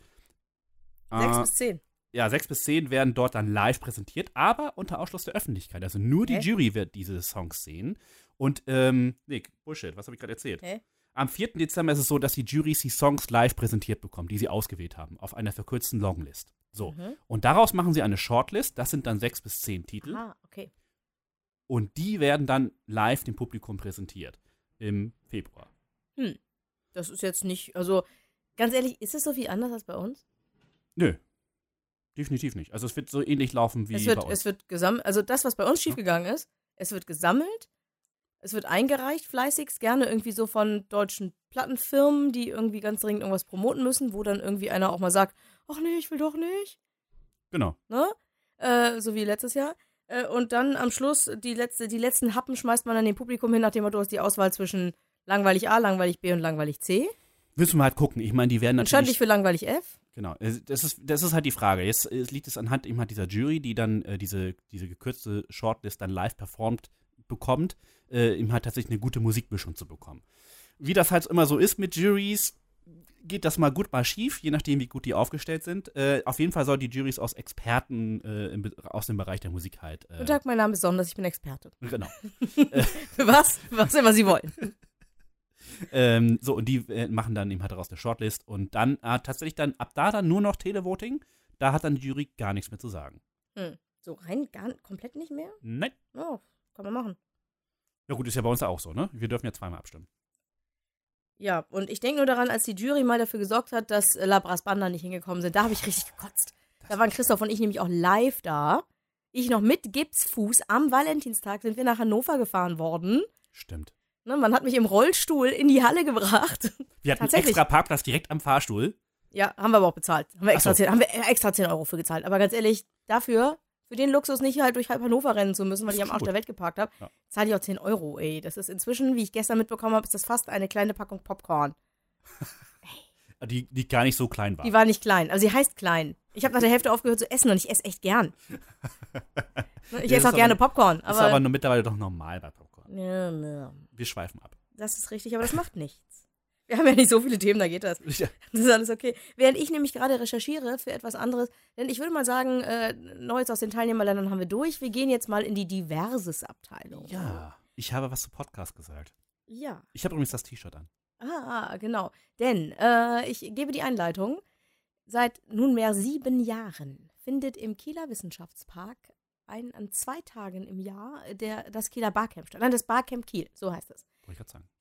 äh, bis zehn. ja, sechs bis zehn werden dort dann live präsentiert, aber unter Ausschluss der Öffentlichkeit. Also nur die Hä? Jury wird diese Songs sehen. Und, ähm, nee, Bullshit, was habe ich gerade erzählt? Hä? Am 4. Dezember ist es so, dass die Juries die Songs live präsentiert bekommen, die sie ausgewählt haben, auf einer verkürzten Longlist. So. Mhm. Und daraus machen sie eine Shortlist, das sind dann sechs bis zehn Titel. Ah, okay. Und die werden dann live dem Publikum präsentiert. Im Februar. Das ist jetzt nicht, also ganz ehrlich, ist es so viel anders als bei uns? Nö. Definitiv nicht. Also es wird so ähnlich laufen wie Es wird, bei uns. es wird gesammelt, also das, was bei uns schiefgegangen ist, es wird gesammelt, es wird eingereicht fleißigst, gerne irgendwie so von deutschen Plattenfirmen, die irgendwie ganz dringend irgendwas promoten müssen, wo dann irgendwie einer auch mal sagt, ach nee, ich will doch nicht, genau. ne? Äh, so wie letztes Jahr. Äh, und dann am Schluss, die, letzte, die letzten Happen schmeißt man dann dem Publikum hin, nach dem Motto, du hast die Auswahl zwischen langweilig A, langweilig B und langweilig C. Müssen wir halt gucken. Ich meine, die werden natürlich dich für langweilig F. Genau, das ist, das ist halt die Frage. Jetzt liegt es anhand eben halt dieser Jury, die dann äh, diese, diese gekürzte Shortlist dann live performt bekommt, äh, eben halt tatsächlich eine gute Musikmischung zu bekommen. Wie das halt immer so ist mit Juries, geht das mal gut, mal schief, je nachdem, wie gut die aufgestellt sind. Äh, auf jeden Fall soll die Juries aus Experten äh, im, aus dem Bereich der Musik halt. Äh, Guten Tag, mein Name ist Sonders, ich bin Experte. Genau. Für [laughs] was? Für was immer Sie wollen. [laughs] ähm, so, und die äh, machen dann eben halt daraus eine Shortlist und dann äh, tatsächlich dann ab da dann nur noch Televoting. Da hat dann die Jury gar nichts mehr zu sagen. Hm. So rein gar komplett nicht mehr? Nein. Oh, kann man machen. Ja gut, ist ja bei uns auch so, ne? Wir dürfen ja zweimal abstimmen. Ja, und ich denke nur daran, als die Jury mal dafür gesorgt hat, dass äh, Labras Banda nicht hingekommen sind, da habe ich richtig gekotzt. Da waren Christoph und ich nämlich auch live da. Ich noch mit Gipsfuß am Valentinstag sind wir nach Hannover gefahren worden. Stimmt. Ne, man hat mich im Rollstuhl in die Halle gebracht. [laughs] Wir hatten einen extra Parkplatz direkt am Fahrstuhl. Ja, haben wir aber auch bezahlt. Haben wir extra, so. 10, haben wir extra 10 Euro für gezahlt. Aber ganz ehrlich, dafür, für den Luxus nicht halt durch halb Hannover rennen zu müssen, weil ich am Arsch der Welt geparkt habe, Ja. zahle ich auch 10 Euro, ey. Das ist inzwischen, wie ich gestern mitbekommen habe, ist das fast eine kleine Packung Popcorn. [laughs] Die, die gar nicht so klein war. Die war nicht klein. Also sie heißt klein. Ich habe nach der Hälfte aufgehört zu essen und ich esse echt gern. [laughs] Ich esse ist auch gerne aber- Popcorn. ist aber Aber, nur mittlerweile doch normal bei Popcorn. ja, ja, Wir schweifen ab. das ist richtig, aber das macht nichts. Wir haben ja nicht so viele Themen, da geht das. Ja. Das ist alles okay. Während ich nämlich gerade recherchiere für etwas anderes, denn ich würde mal sagen, äh, Neues aus den Teilnehmerländern haben wir durch. Wir gehen jetzt mal in die Diverses-Abteilung. Ja, ich habe was zu Podcast gesagt. Ja. Ich habe übrigens das T-Shirt an. Ah, genau. Denn äh, ich gebe die Einleitung. Seit nunmehr sieben Jahren findet im Kieler Wissenschaftspark ein, an zwei Tagen im Jahr der, das Kieler Barcamp statt. Nein, das Barcamp Kiel, so heißt es.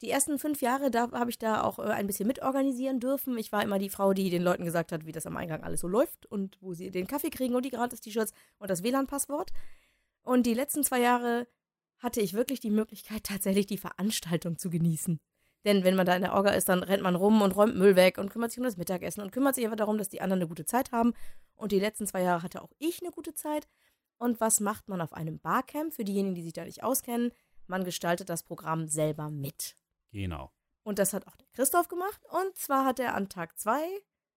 Die ersten fünf Jahre, da habe ich da auch äh, ein bisschen mitorganisieren dürfen. Ich war immer die Frau, die den Leuten gesagt hat, wie das am Eingang alles so läuft und wo sie den Kaffee kriegen und die Gratis-T-Shirts und das WLAN-Passwort. Und die letzten zwei Jahre hatte ich wirklich die Möglichkeit, tatsächlich die Veranstaltung zu genießen. Denn wenn man da in der Orga ist, dann rennt man rum und räumt Müll weg und kümmert sich um das Mittagessen und kümmert sich einfach darum, dass die anderen eine gute Zeit haben. Und die letzten zwei Jahre hatte auch ich eine gute Zeit. Und was macht man auf einem Barcamp? Für diejenigen, die sich da nicht auskennen, man gestaltet das Programm selber mit. Genau. Und das hat auch der Christoph gemacht. Und zwar hat er an Tag zwei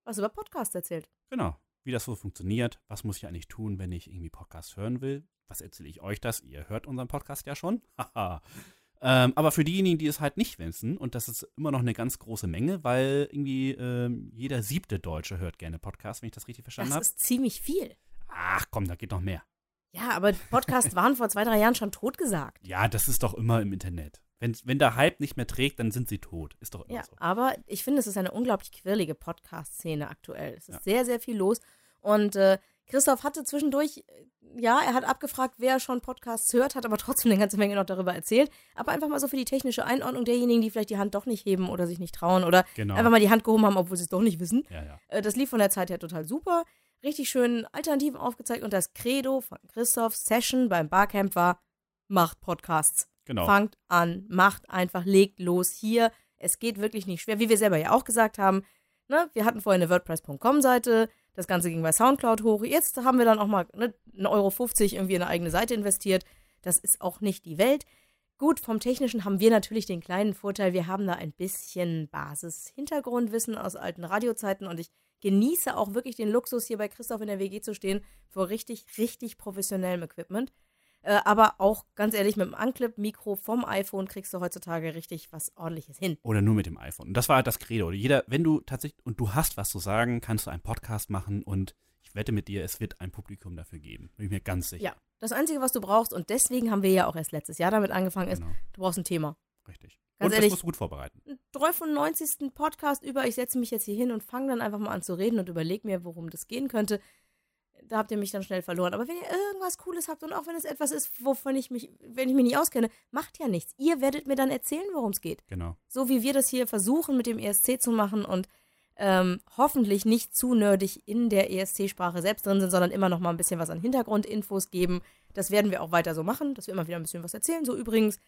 was über Podcasts erzählt. Genau. Wie das so funktioniert, was muss ich eigentlich tun, wenn ich irgendwie Podcast hören will? Was erzähle ich euch das? Ihr hört unseren Podcast ja schon. [laughs] Haha. ähm, aber für diejenigen, die es halt nicht wissen, und das ist immer noch eine ganz große Menge, weil irgendwie ähm, jeder siebte Deutsche hört gerne Podcasts, wenn ich das richtig verstanden Das habe. ist ziemlich viel. Ach komm, da geht noch mehr. Ja, aber Podcasts waren vor zwei, drei Jahren schon totgesagt. Ja, das ist doch immer im Internet. Wenn, wenn der Hype nicht mehr trägt, dann sind sie tot. Ist doch immer Ja, so. aber ich finde, es ist eine unglaublich quirlige Podcast-Szene aktuell. Es ist Ja. sehr, sehr viel los. Und äh, Christoph hatte zwischendurch, äh, ja, er hat abgefragt, wer schon Podcasts hört, hat aber trotzdem eine ganze Menge noch darüber erzählt. Aber einfach mal so für die technische Einordnung derjenigen, die vielleicht die Hand doch nicht heben oder sich nicht trauen oder Genau. einfach mal die Hand gehoben haben, obwohl sie es doch nicht wissen. ja, ja. Äh, Das lief von der Zeit her total super. Richtig schön Alternativen aufgezeigt und das Credo von Christophs Session beim Barcamp war, macht Podcasts. Genau. Fangt an, macht einfach, legt los hier. Es geht wirklich nicht schwer, wie wir selber ja auch gesagt haben. Ne? Wir hatten vorher eine WordPress.com-Seite, das Ganze ging bei Soundcloud hoch. Jetzt haben wir dann auch mal ne, 1,50 Euro irgendwie in eine eigene Seite investiert. Das ist auch nicht die Welt. Gut, vom Technischen haben wir natürlich den kleinen Vorteil, wir haben da ein bisschen Basis-Hintergrundwissen aus alten Radiozeiten und ich genieße auch wirklich den Luxus, hier bei Christoph in der WG zu stehen, vor richtig, richtig professionellem Equipment. Äh, aber auch ganz ehrlich, mit dem Unclip-Mikro vom iPhone kriegst du heutzutage richtig was ordentliches hin. Oder nur mit dem iPhone. Und das war halt das Credo. Jeder, wenn du tatsächlich, und du hast was zu sagen, kannst du einen Podcast machen und ich wette mit dir, es wird ein Publikum dafür geben. Bin ich mir ganz sicher. Ja, das Einzige, was du brauchst, und deswegen haben wir ja auch erst letztes Jahr damit angefangen, ist, Genau, du brauchst ein Thema. richtig. Ganz und ehrlich- das musst du gut vorbereiten. Einen 93. Podcast über, ich setze mich jetzt hier hin und fange dann einfach mal an zu reden und überlege mir, worum das gehen könnte. Da habt ihr mich dann schnell verloren. Aber wenn ihr irgendwas Cooles habt und auch wenn es etwas ist, wovon ich mich, wenn ich mich nicht auskenne, macht ja nichts. Ihr werdet mir dann erzählen, worum es geht. Genau. So wie wir das hier versuchen mit dem ESC zu machen und ähm, hoffentlich nicht zu nerdig in der ESC-Sprache selbst drin sind, sondern immer noch mal ein bisschen was an Hintergrundinfos geben. Das werden wir auch weiter so machen, dass wir immer wieder ein bisschen was erzählen. So übrigens,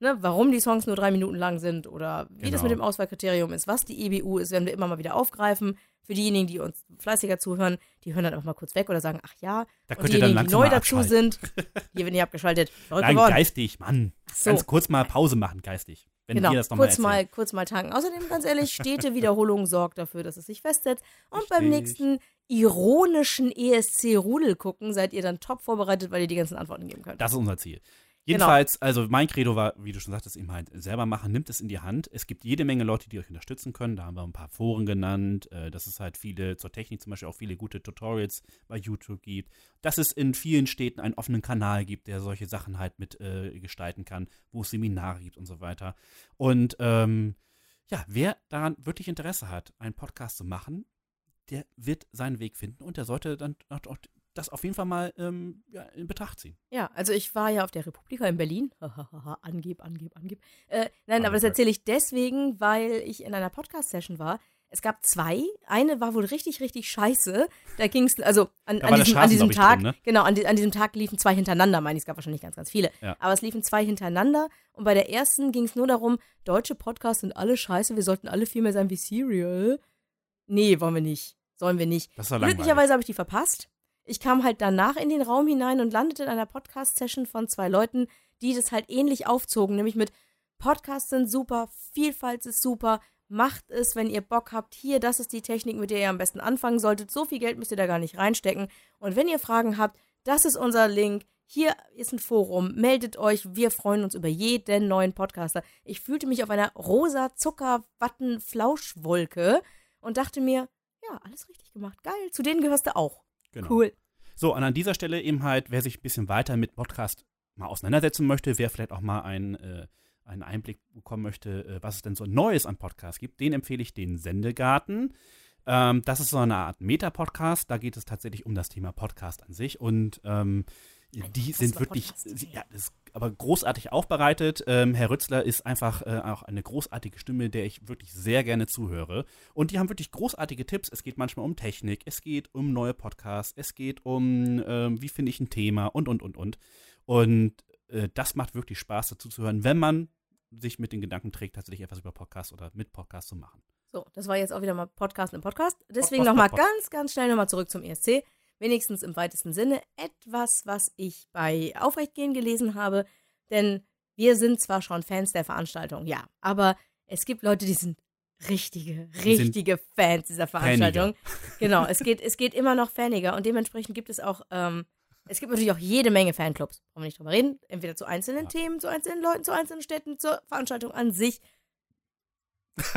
ne, warum die Songs nur drei Minuten lang sind oder wie das Genau. mit dem Auswahlkriterium ist, was die EBU ist, werden wir immer mal wieder aufgreifen. Für diejenigen, die uns fleißiger zuhören, die hören dann einfach mal kurz weg oder sagen, ach ja. Da könnt ihr dann diejenigen, die neu mal dazu sind, [laughs] hier werden nicht abgeschaltet. Verrückt Nein, geworden. geistig, Mann. so. Ganz kurz mal Pause machen, geistig. Wenn Genau, ihr das nochmal kurz mal, erzählt. kurz mal tanken. Außerdem, ganz ehrlich, stete Wiederholung sorgt dafür, dass es sich festsetzt. Und beim Richtig. nächsten ironischen ESC-Rudel gucken, seid ihr dann top vorbereitet, weil ihr die ganzen Antworten geben könnt. Das ist unser Ziel. Genau. Jedenfalls, also mein Credo war, wie du schon sagtest, eben halt selber machen, nimmt es in die Hand. Es gibt jede Menge Leute, die euch unterstützen können. Da haben wir ein paar Foren genannt, äh, dass es halt viele zur Technik zum Beispiel auch viele gute Tutorials bei YouTube gibt. Dass es in vielen Städten einen offenen Kanal gibt, der solche Sachen halt mit äh, gestalten kann, wo es Seminare gibt und so weiter. Und ähm, ja, wer daran wirklich Interesse hat, einen Podcast zu machen, der wird seinen Weg finden und der sollte dann auch das auf jeden Fall mal ähm, ja, in Betracht ziehen. Ja, also ich war ja auf der Republika in Berlin. [laughs] angeb, angeb, angeb. Äh, nein, aber das erzähle ich deswegen, weil ich in einer Podcast-Session war. Es gab zwei. Eine war wohl richtig, richtig scheiße. Da ging es, also an, an diesem, an diesem Tag, drin, ne? genau, an, an diesem Tag liefen zwei hintereinander, meine ich. Es gab wahrscheinlich ganz, ganz viele. Ja. Aber es liefen zwei hintereinander. Und bei der ersten ging es nur darum, deutsche Podcasts sind alle scheiße, wir sollten alle viel mehr sein wie Serial. Nee, wollen wir nicht. Sollen wir nicht. Das war langweilig. Glücklicherweise habe ich die verpasst. Ich kam halt danach in den Raum hinein und landete in einer Podcast-Session von zwei Leuten, die das halt ähnlich aufzogen, nämlich mit Podcasts sind super, Vielfalt ist super, macht es, wenn ihr Bock habt. Hier, das ist die Technik, mit der ihr am besten anfangen solltet. So viel Geld müsst ihr da gar nicht reinstecken. Und wenn ihr Fragen habt, das ist unser Link. Hier ist ein Forum. Meldet euch. Wir freuen uns über jeden neuen Podcaster. Ich fühlte mich auf einer rosa Zuckerwatten-Flauschwolke und dachte mir, ja, alles richtig gemacht. Geil. Zu denen gehörst du auch. Genau. Cool. So, und an dieser Stelle eben halt, wer sich ein bisschen weiter mit Podcast mal auseinandersetzen möchte, wer vielleicht auch mal einen, äh, einen Einblick bekommen möchte, äh, was es denn so Neues an Podcasts gibt, den empfehle ich den Sendegarten. Ähm, das ist so eine Art Meta-Podcast. Da geht es tatsächlich um das Thema Podcast an sich. Und ähm, die sind wirklich, Podcast. ja, das ist aber großartig aufbereitet. Ähm, Herr Rützler ist einfach äh, auch eine großartige Stimme, der ich wirklich sehr gerne zuhöre. Und die haben wirklich großartige Tipps. Es geht manchmal um Technik, es geht um neue Podcasts, es geht um, ähm, wie finde ich ein Thema und, und, und, und. Und äh, das macht wirklich Spaß dazu zu hören, wenn man sich mit den Gedanken trägt, tatsächlich etwas über Podcasts oder mit Podcasts zu machen. So, das war jetzt auch wieder mal Podcast im Podcast. Deswegen nochmal ganz, ganz schnell nochmal zurück zum ESC. Wenigstens im weitesten Sinne etwas, was ich bei Aufrechtgehen gelesen habe. Denn wir sind zwar schon Fans der Veranstaltung, ja, aber es gibt Leute, die sind richtige, sind richtige Fans dieser Veranstaltung. Genau, es geht, es geht immer noch faniger und dementsprechend gibt es auch, ähm, es gibt natürlich auch jede Menge Fanclubs. Brauchen wir nicht drüber reden. Entweder zu einzelnen Ja. Themen, zu einzelnen Leuten, zu einzelnen Städten, zur Veranstaltung an sich. [laughs]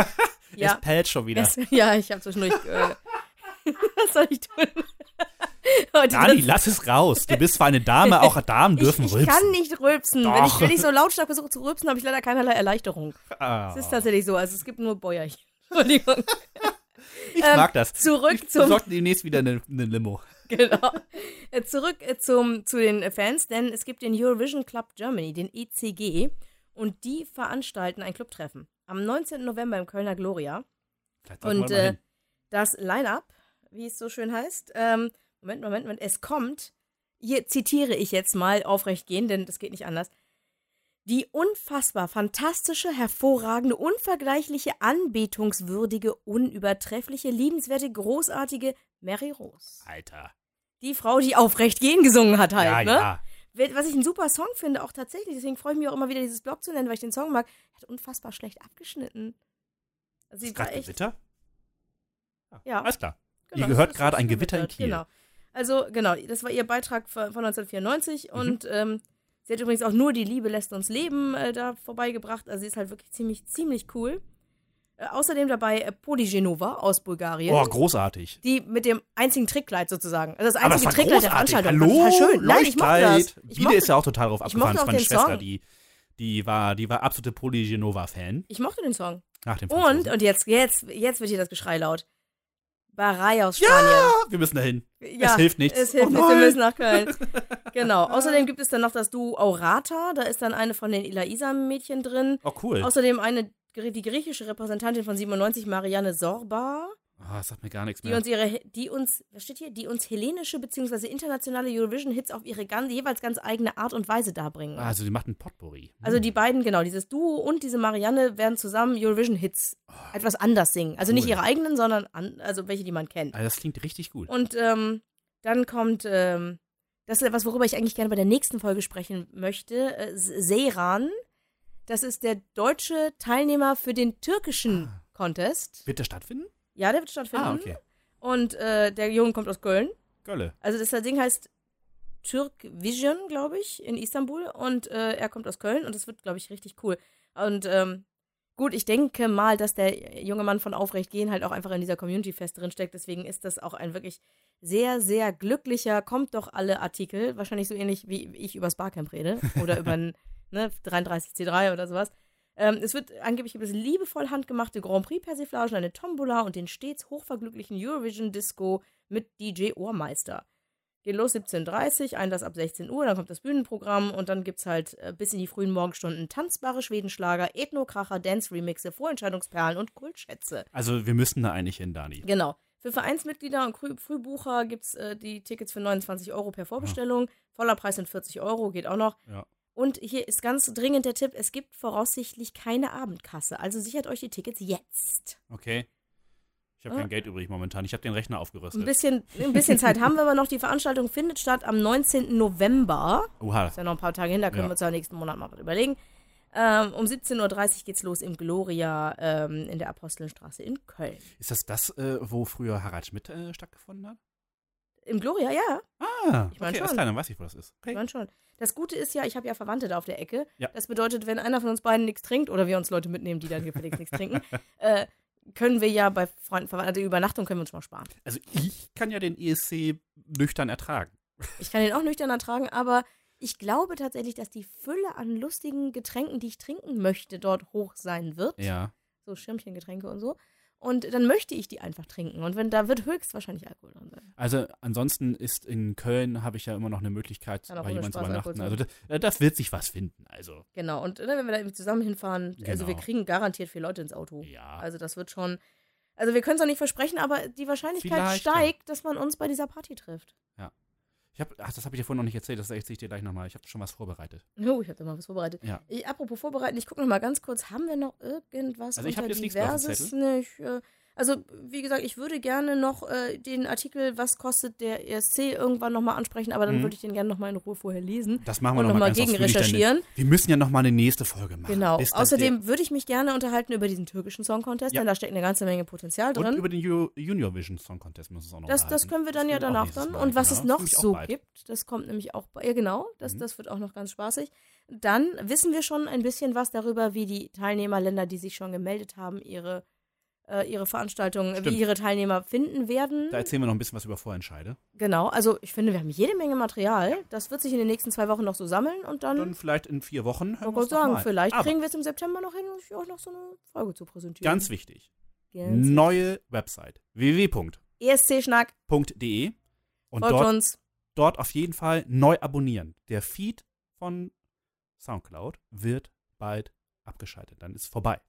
Es pellt schon wieder. Es, ja, ich habe zwischendurch. Äh, [laughs] was soll ich tun? [laughs] Dani, lass es raus. Du bist zwar eine Dame, auch [laughs] Damen dürfen ich, ich rülpsen. kann nicht rülpsen. Wenn ich, wenn ich so lautstark versuche zu rülpsen, habe ich leider keinerlei Erleichterung. Ah. Es ist tatsächlich so. Also es gibt nur Bäuerchen. [laughs] Entschuldigung. ich ähm, mag das. Zurück Wir zum. sollten demnächst wieder eine, eine Limo. Genau. Äh, Zurück äh, zum, zu den Fans, denn es gibt den Eurovision Club Germany, den ECG, und die veranstalten ein Clubtreffen am 19. November im Kölner Gloria. Und wir äh, das Line-Up, wie es so schön heißt, ähm, Moment, Moment, Moment, es kommt, hier zitiere ich jetzt mal aufrecht gehen, denn das geht nicht anders. Die unfassbar fantastische, hervorragende, unvergleichliche, anbetungswürdige, unübertreffliche, liebenswerte, großartige Mary Rose. Alter. Die Frau, die aufrecht gehen gesungen hat halt, ja, ne? ja. Was ich einen super Song finde, auch tatsächlich. Deswegen freue ich mich auch immer wieder, dieses Blog zu nennen, weil ich den Song mag. Hat unfassbar schlecht abgeschnitten. Also, Ist gerade. Gewitter? Ja. Alles klar. Genau, Ihr gehört gerade ein Gewitter in Kiel. Genau. Also, genau, das war ihr Beitrag von, von 1994 Mhm. und ähm, sie hat übrigens auch nur Die Liebe lässt uns leben äh, da vorbeigebracht. Also, sie ist halt wirklich ziemlich, ziemlich cool. Äh, außerdem dabei äh, Poligenova aus Bulgarien. Oh, großartig. Die mit dem einzigen Trickkleid sozusagen. Also das einzige das Trickkleid der großartig. Veranstaltung. Hallo, war total schön. Nein, ich mochte das. Leuchtkleid. Ich Bide mochte, ist ja auch total drauf abgefahren. Das ist meine Schwester, Song. die, die, war, die war absolute Polygenova-Fan. ich mochte den Song. Nach dem Und, Franzosen. und jetzt, jetzt, jetzt wird hier das Geschrei laut. Barei aus Spanien. Ah, wir müssen dahin. Ja, es hilft nichts. Es hilft Oh nichts, wir müssen nach Köln. [laughs] genau. Außerdem gibt es dann noch das Duo Aurata. Da ist dann eine von den Ilaisa-Mädchen drin. Oh, cool. Außerdem eine, die griechische Repräsentantin von 97, Marianne Sorba, Ah, das sagt mir gar nichts die mehr. uns ihre, die uns, was steht hier, die uns hellenische bzw. internationale Eurovision-Hits auf ihre ganz, jeweils ganz eigene Art und Weise darbringen. Ah, also, die macht ein Potpourri. Hm. Also die beiden, genau, dieses Duo und diese Marianne werden zusammen Eurovision-Hits etwas anders singen. Also nicht Oh, cool. ihre eigenen, sondern an, also welche, die man kennt. Also, das klingt richtig gut. Und ähm, dann kommt, ähm, das ist etwas, worüber ich eigentlich gerne bei der nächsten Folge sprechen möchte, äh, Seyran. Das ist der deutsche Teilnehmer für den türkischen Ah. Contest. Wird der stattfinden? Ja, der wird stattfinden. Ah, okay. Und äh, der Junge kommt aus Köln. Gölle. Also das Ding heißt Türk Vision, glaube ich, in Istanbul. Und äh, er kommt aus Köln und das wird, glaube ich, richtig cool. Und ähm, gut, ich denke mal, dass der junge Mann von Aufrecht gehen halt auch einfach in dieser Community-Fest drinsteckt. Deswegen ist das auch ein wirklich sehr, sehr glücklicher, kommt doch alle Artikel. Wahrscheinlich so ähnlich wie ich übers Barcamp rede oder über [laughs] ein ne, 33C3 oder sowas. Ähm, es wird angeblich gibt es liebevoll handgemachte Grand Prix Persiflagen, eine Tombola und den stets hochverglücklichen Eurovision Disco mit DJ Ohrmeister. Geht los 17.30 Uhr, Einlass ab 16 Uhr, dann kommt das Bühnenprogramm und dann gibt es halt äh, bis in die frühen Morgenstunden tanzbare Schwedenschlager, Ethnokracher, Dance-Remixe, Vorentscheidungsperlen und Kultschätze. Also wir müssten da eigentlich hin, Dani. Genau. Für Vereinsmitglieder und Früh Frühbucher gibt es äh, die Tickets für 29 Euro per Vorbestellung. Voller Preis sind 40 Euro, geht auch noch. Ja. Und hier ist ganz dringend der Tipp: Es gibt voraussichtlich keine Abendkasse. Also sichert euch die Tickets jetzt. Okay. Ich habe kein Geld übrig momentan. Ich habe den Rechner Ein aufgerüstet. bisschen, ein bisschen Zeit haben wir aber noch. Die Veranstaltung findet statt am 19. November. Oha. Ist ja noch ein paar Tage hin, da können Ja. wir uns ja nächsten Monat mal was überlegen. Ähm, um 17.30 Uhr geht's los im Gloria ähm, in der Apostelstraße in Köln. Ist das das, äh, wo früher Harald Schmidt äh, stattgefunden hat? Im Gloria, ja. Ah, Ich mein okay, alles schon. klar, dann weiß ich, wo das ist. Ich Okay. meine schon. Das Gute ist ja, ich habe ja Verwandte da auf der Ecke. Ja. Das bedeutet, wenn einer von uns beiden nichts trinkt oder wir uns Leute mitnehmen, die dann gefälligst nichts trinken, [laughs] äh, können wir ja bei Freunden, Verwandten, also die Übernachtung können wir uns mal sparen. Also ich kann ja den ESC nüchtern ertragen. Ich kann den auch nüchtern ertragen, aber ich glaube tatsächlich, dass die Fülle an lustigen Getränken, die ich trinken möchte, dort hoch sein wird. Ja. So Schirmchengetränke und so. Und dann möchte ich die einfach trinken. Und wenn da wird höchstwahrscheinlich Alkohol drin sein. Also ansonsten ist in Köln habe ich ja immer noch eine Möglichkeit, bei jemandem zu übernachten. Also da, das wird sich was finden. Also Genau. Und ne, wenn wir da irgendwie zusammen hinfahren, also wir Genau. kriegen garantiert vier Leute ins Auto. ja. Also das wird schon. Also wir können es auch nicht versprechen, aber die Wahrscheinlichkeit Vielleicht, ja. steigt, dass man uns bei dieser Party trifft. Ich hab, ach, das habe ich dir vorhin noch nicht erzählt, das erzähle ich dir gleich nochmal. Ich habe schon was vorbereitet. Oh, ich habe da mal was vorbereitet. Ja. Ich, apropos vorbereiten, ich gucke noch mal ganz kurz, haben wir noch irgendwas Also ich unter jetzt nichts mehr auf dem diverses? Zettel. Ich, äh, also wie gesagt, ich würde gerne noch äh, den Artikel, was kostet der ESC, irgendwann noch mal ansprechen, aber dann Mhm. würde ich den gerne noch mal in Ruhe vorher lesen Das machen wir und noch nochmal mal ganz gegen recherchieren. Wir müssen ja nochmal eine nächste Folge machen. Genau. Außerdem würde ich mich gerne unterhalten über diesen türkischen Song Contest, Ja. denn da steckt eine ganze Menge Potenzial der, und drin. über den Ju- Junior Vision Song Contest müssen wir auch noch Das, das können wir dann ja geht auch danach dann. Mal, Und was genau. es noch so bald. gibt, das kommt nämlich auch bei. Ja, genau, das, Mhm. das wird auch noch ganz spaßig. Dann wissen wir schon ein bisschen was darüber, wie die Teilnehmerländer, die sich schon gemeldet haben, ihre, äh, ihre Veranstaltungen, Stimmt. wie ihre Teilnehmer finden werden. Da erzählen wir noch ein bisschen was über Vorentscheide. genau, also ich finde, wir haben jede Menge Material. Das wird sich in den nächsten zwei Wochen noch so sammeln und dann, Dann vielleicht in vier Wochen ich hören uns noch sagen, mal. vielleicht Aber kriegen wir es im September noch hin, euch auch noch so eine Folge zu präsentieren. ganz wichtig, Ganz neue Website www.de ESC-Schnack, und folgt dort, uns. dort auf jeden Fall neu abonnieren. Der Feed von Soundcloud wird bald abgeschaltet. Dann ist vorbei.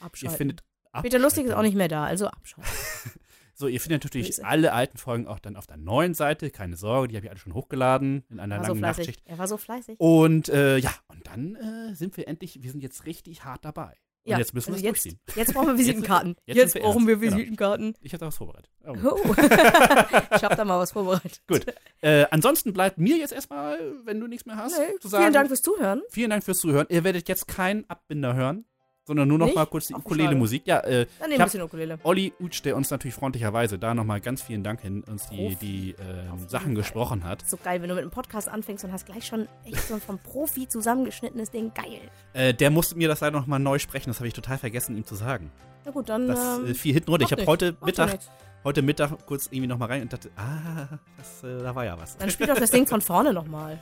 Ihr Abschalten. findet Peter Lustig ist auch nicht mehr da, also abschalten. [laughs] So, ihr findet natürlich Böse. alle alten Folgen auch dann auf der neuen Seite. Keine Sorge, die habe ich alle schon hochgeladen in einer Er so langen fleißig. Nachtschicht. Er war so fleißig. Und äh, ja, und dann äh, sind wir endlich, wir sind jetzt richtig hart dabei. Und Ja, jetzt müssen wir also es jetzt, durchziehen. jetzt brauchen wir Visitenkarten. jetzt Jetzt, sind wir brauchen wir ernst. Genau. Visitenkarten. Ich habe da was vorbereitet. Oh. Oh. [laughs] ich habe da mal was vorbereitet. Gut. Äh, ansonsten bleibt mir jetzt erstmal, wenn du nichts mehr hast, Nee, zu sagen. vielen Dank fürs Zuhören. Vielen Dank fürs Zuhören. Ihr werdet jetzt keinen Abbinder hören, sondern nur noch Nicht? mal kurz die Ukulele-Musik. Ja, äh, Dann Ich nehmen wir ein bisschen Ukulele. Olli Utsch, der uns natürlich freundlicherweise da nochmal ganz vielen Dank hin, uns die, Profi. die ähm, Sachen Fall. gesprochen hat. So geil, wenn du mit einem Podcast anfängst und hast gleich schon echt so ein vom Profi zusammengeschnittenes Ding. Geil. Äh, der musste mir das leider nochmal neu sprechen, das habe ich total vergessen, ihm zu sagen. Na gut, dann. Das ähm, äh, fiel hinten runter. Ich habe heute Macht Mittag, heute Mittag kurz irgendwie nochmal rein und dachte, ah, das, äh, da war ja was. Dann spiel doch das Ding von vorne nochmal.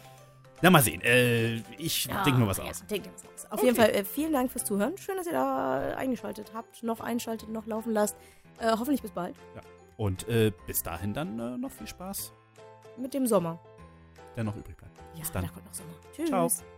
Na, mal sehen. Äh, ich denke mir was ja, aus. denk was aus. Auf Okay. jeden Fall äh, vielen Dank fürs Zuhören. Schön, dass ihr da eingeschaltet habt, noch einschaltet, noch laufen lasst. Äh, hoffentlich bis bald Und äh, bis dahin dann äh, noch viel Spaß, mit dem Sommer. der noch übrig bleibt. Ja, Bis dann. da kommt noch Sommer. Tschüss. Ciao.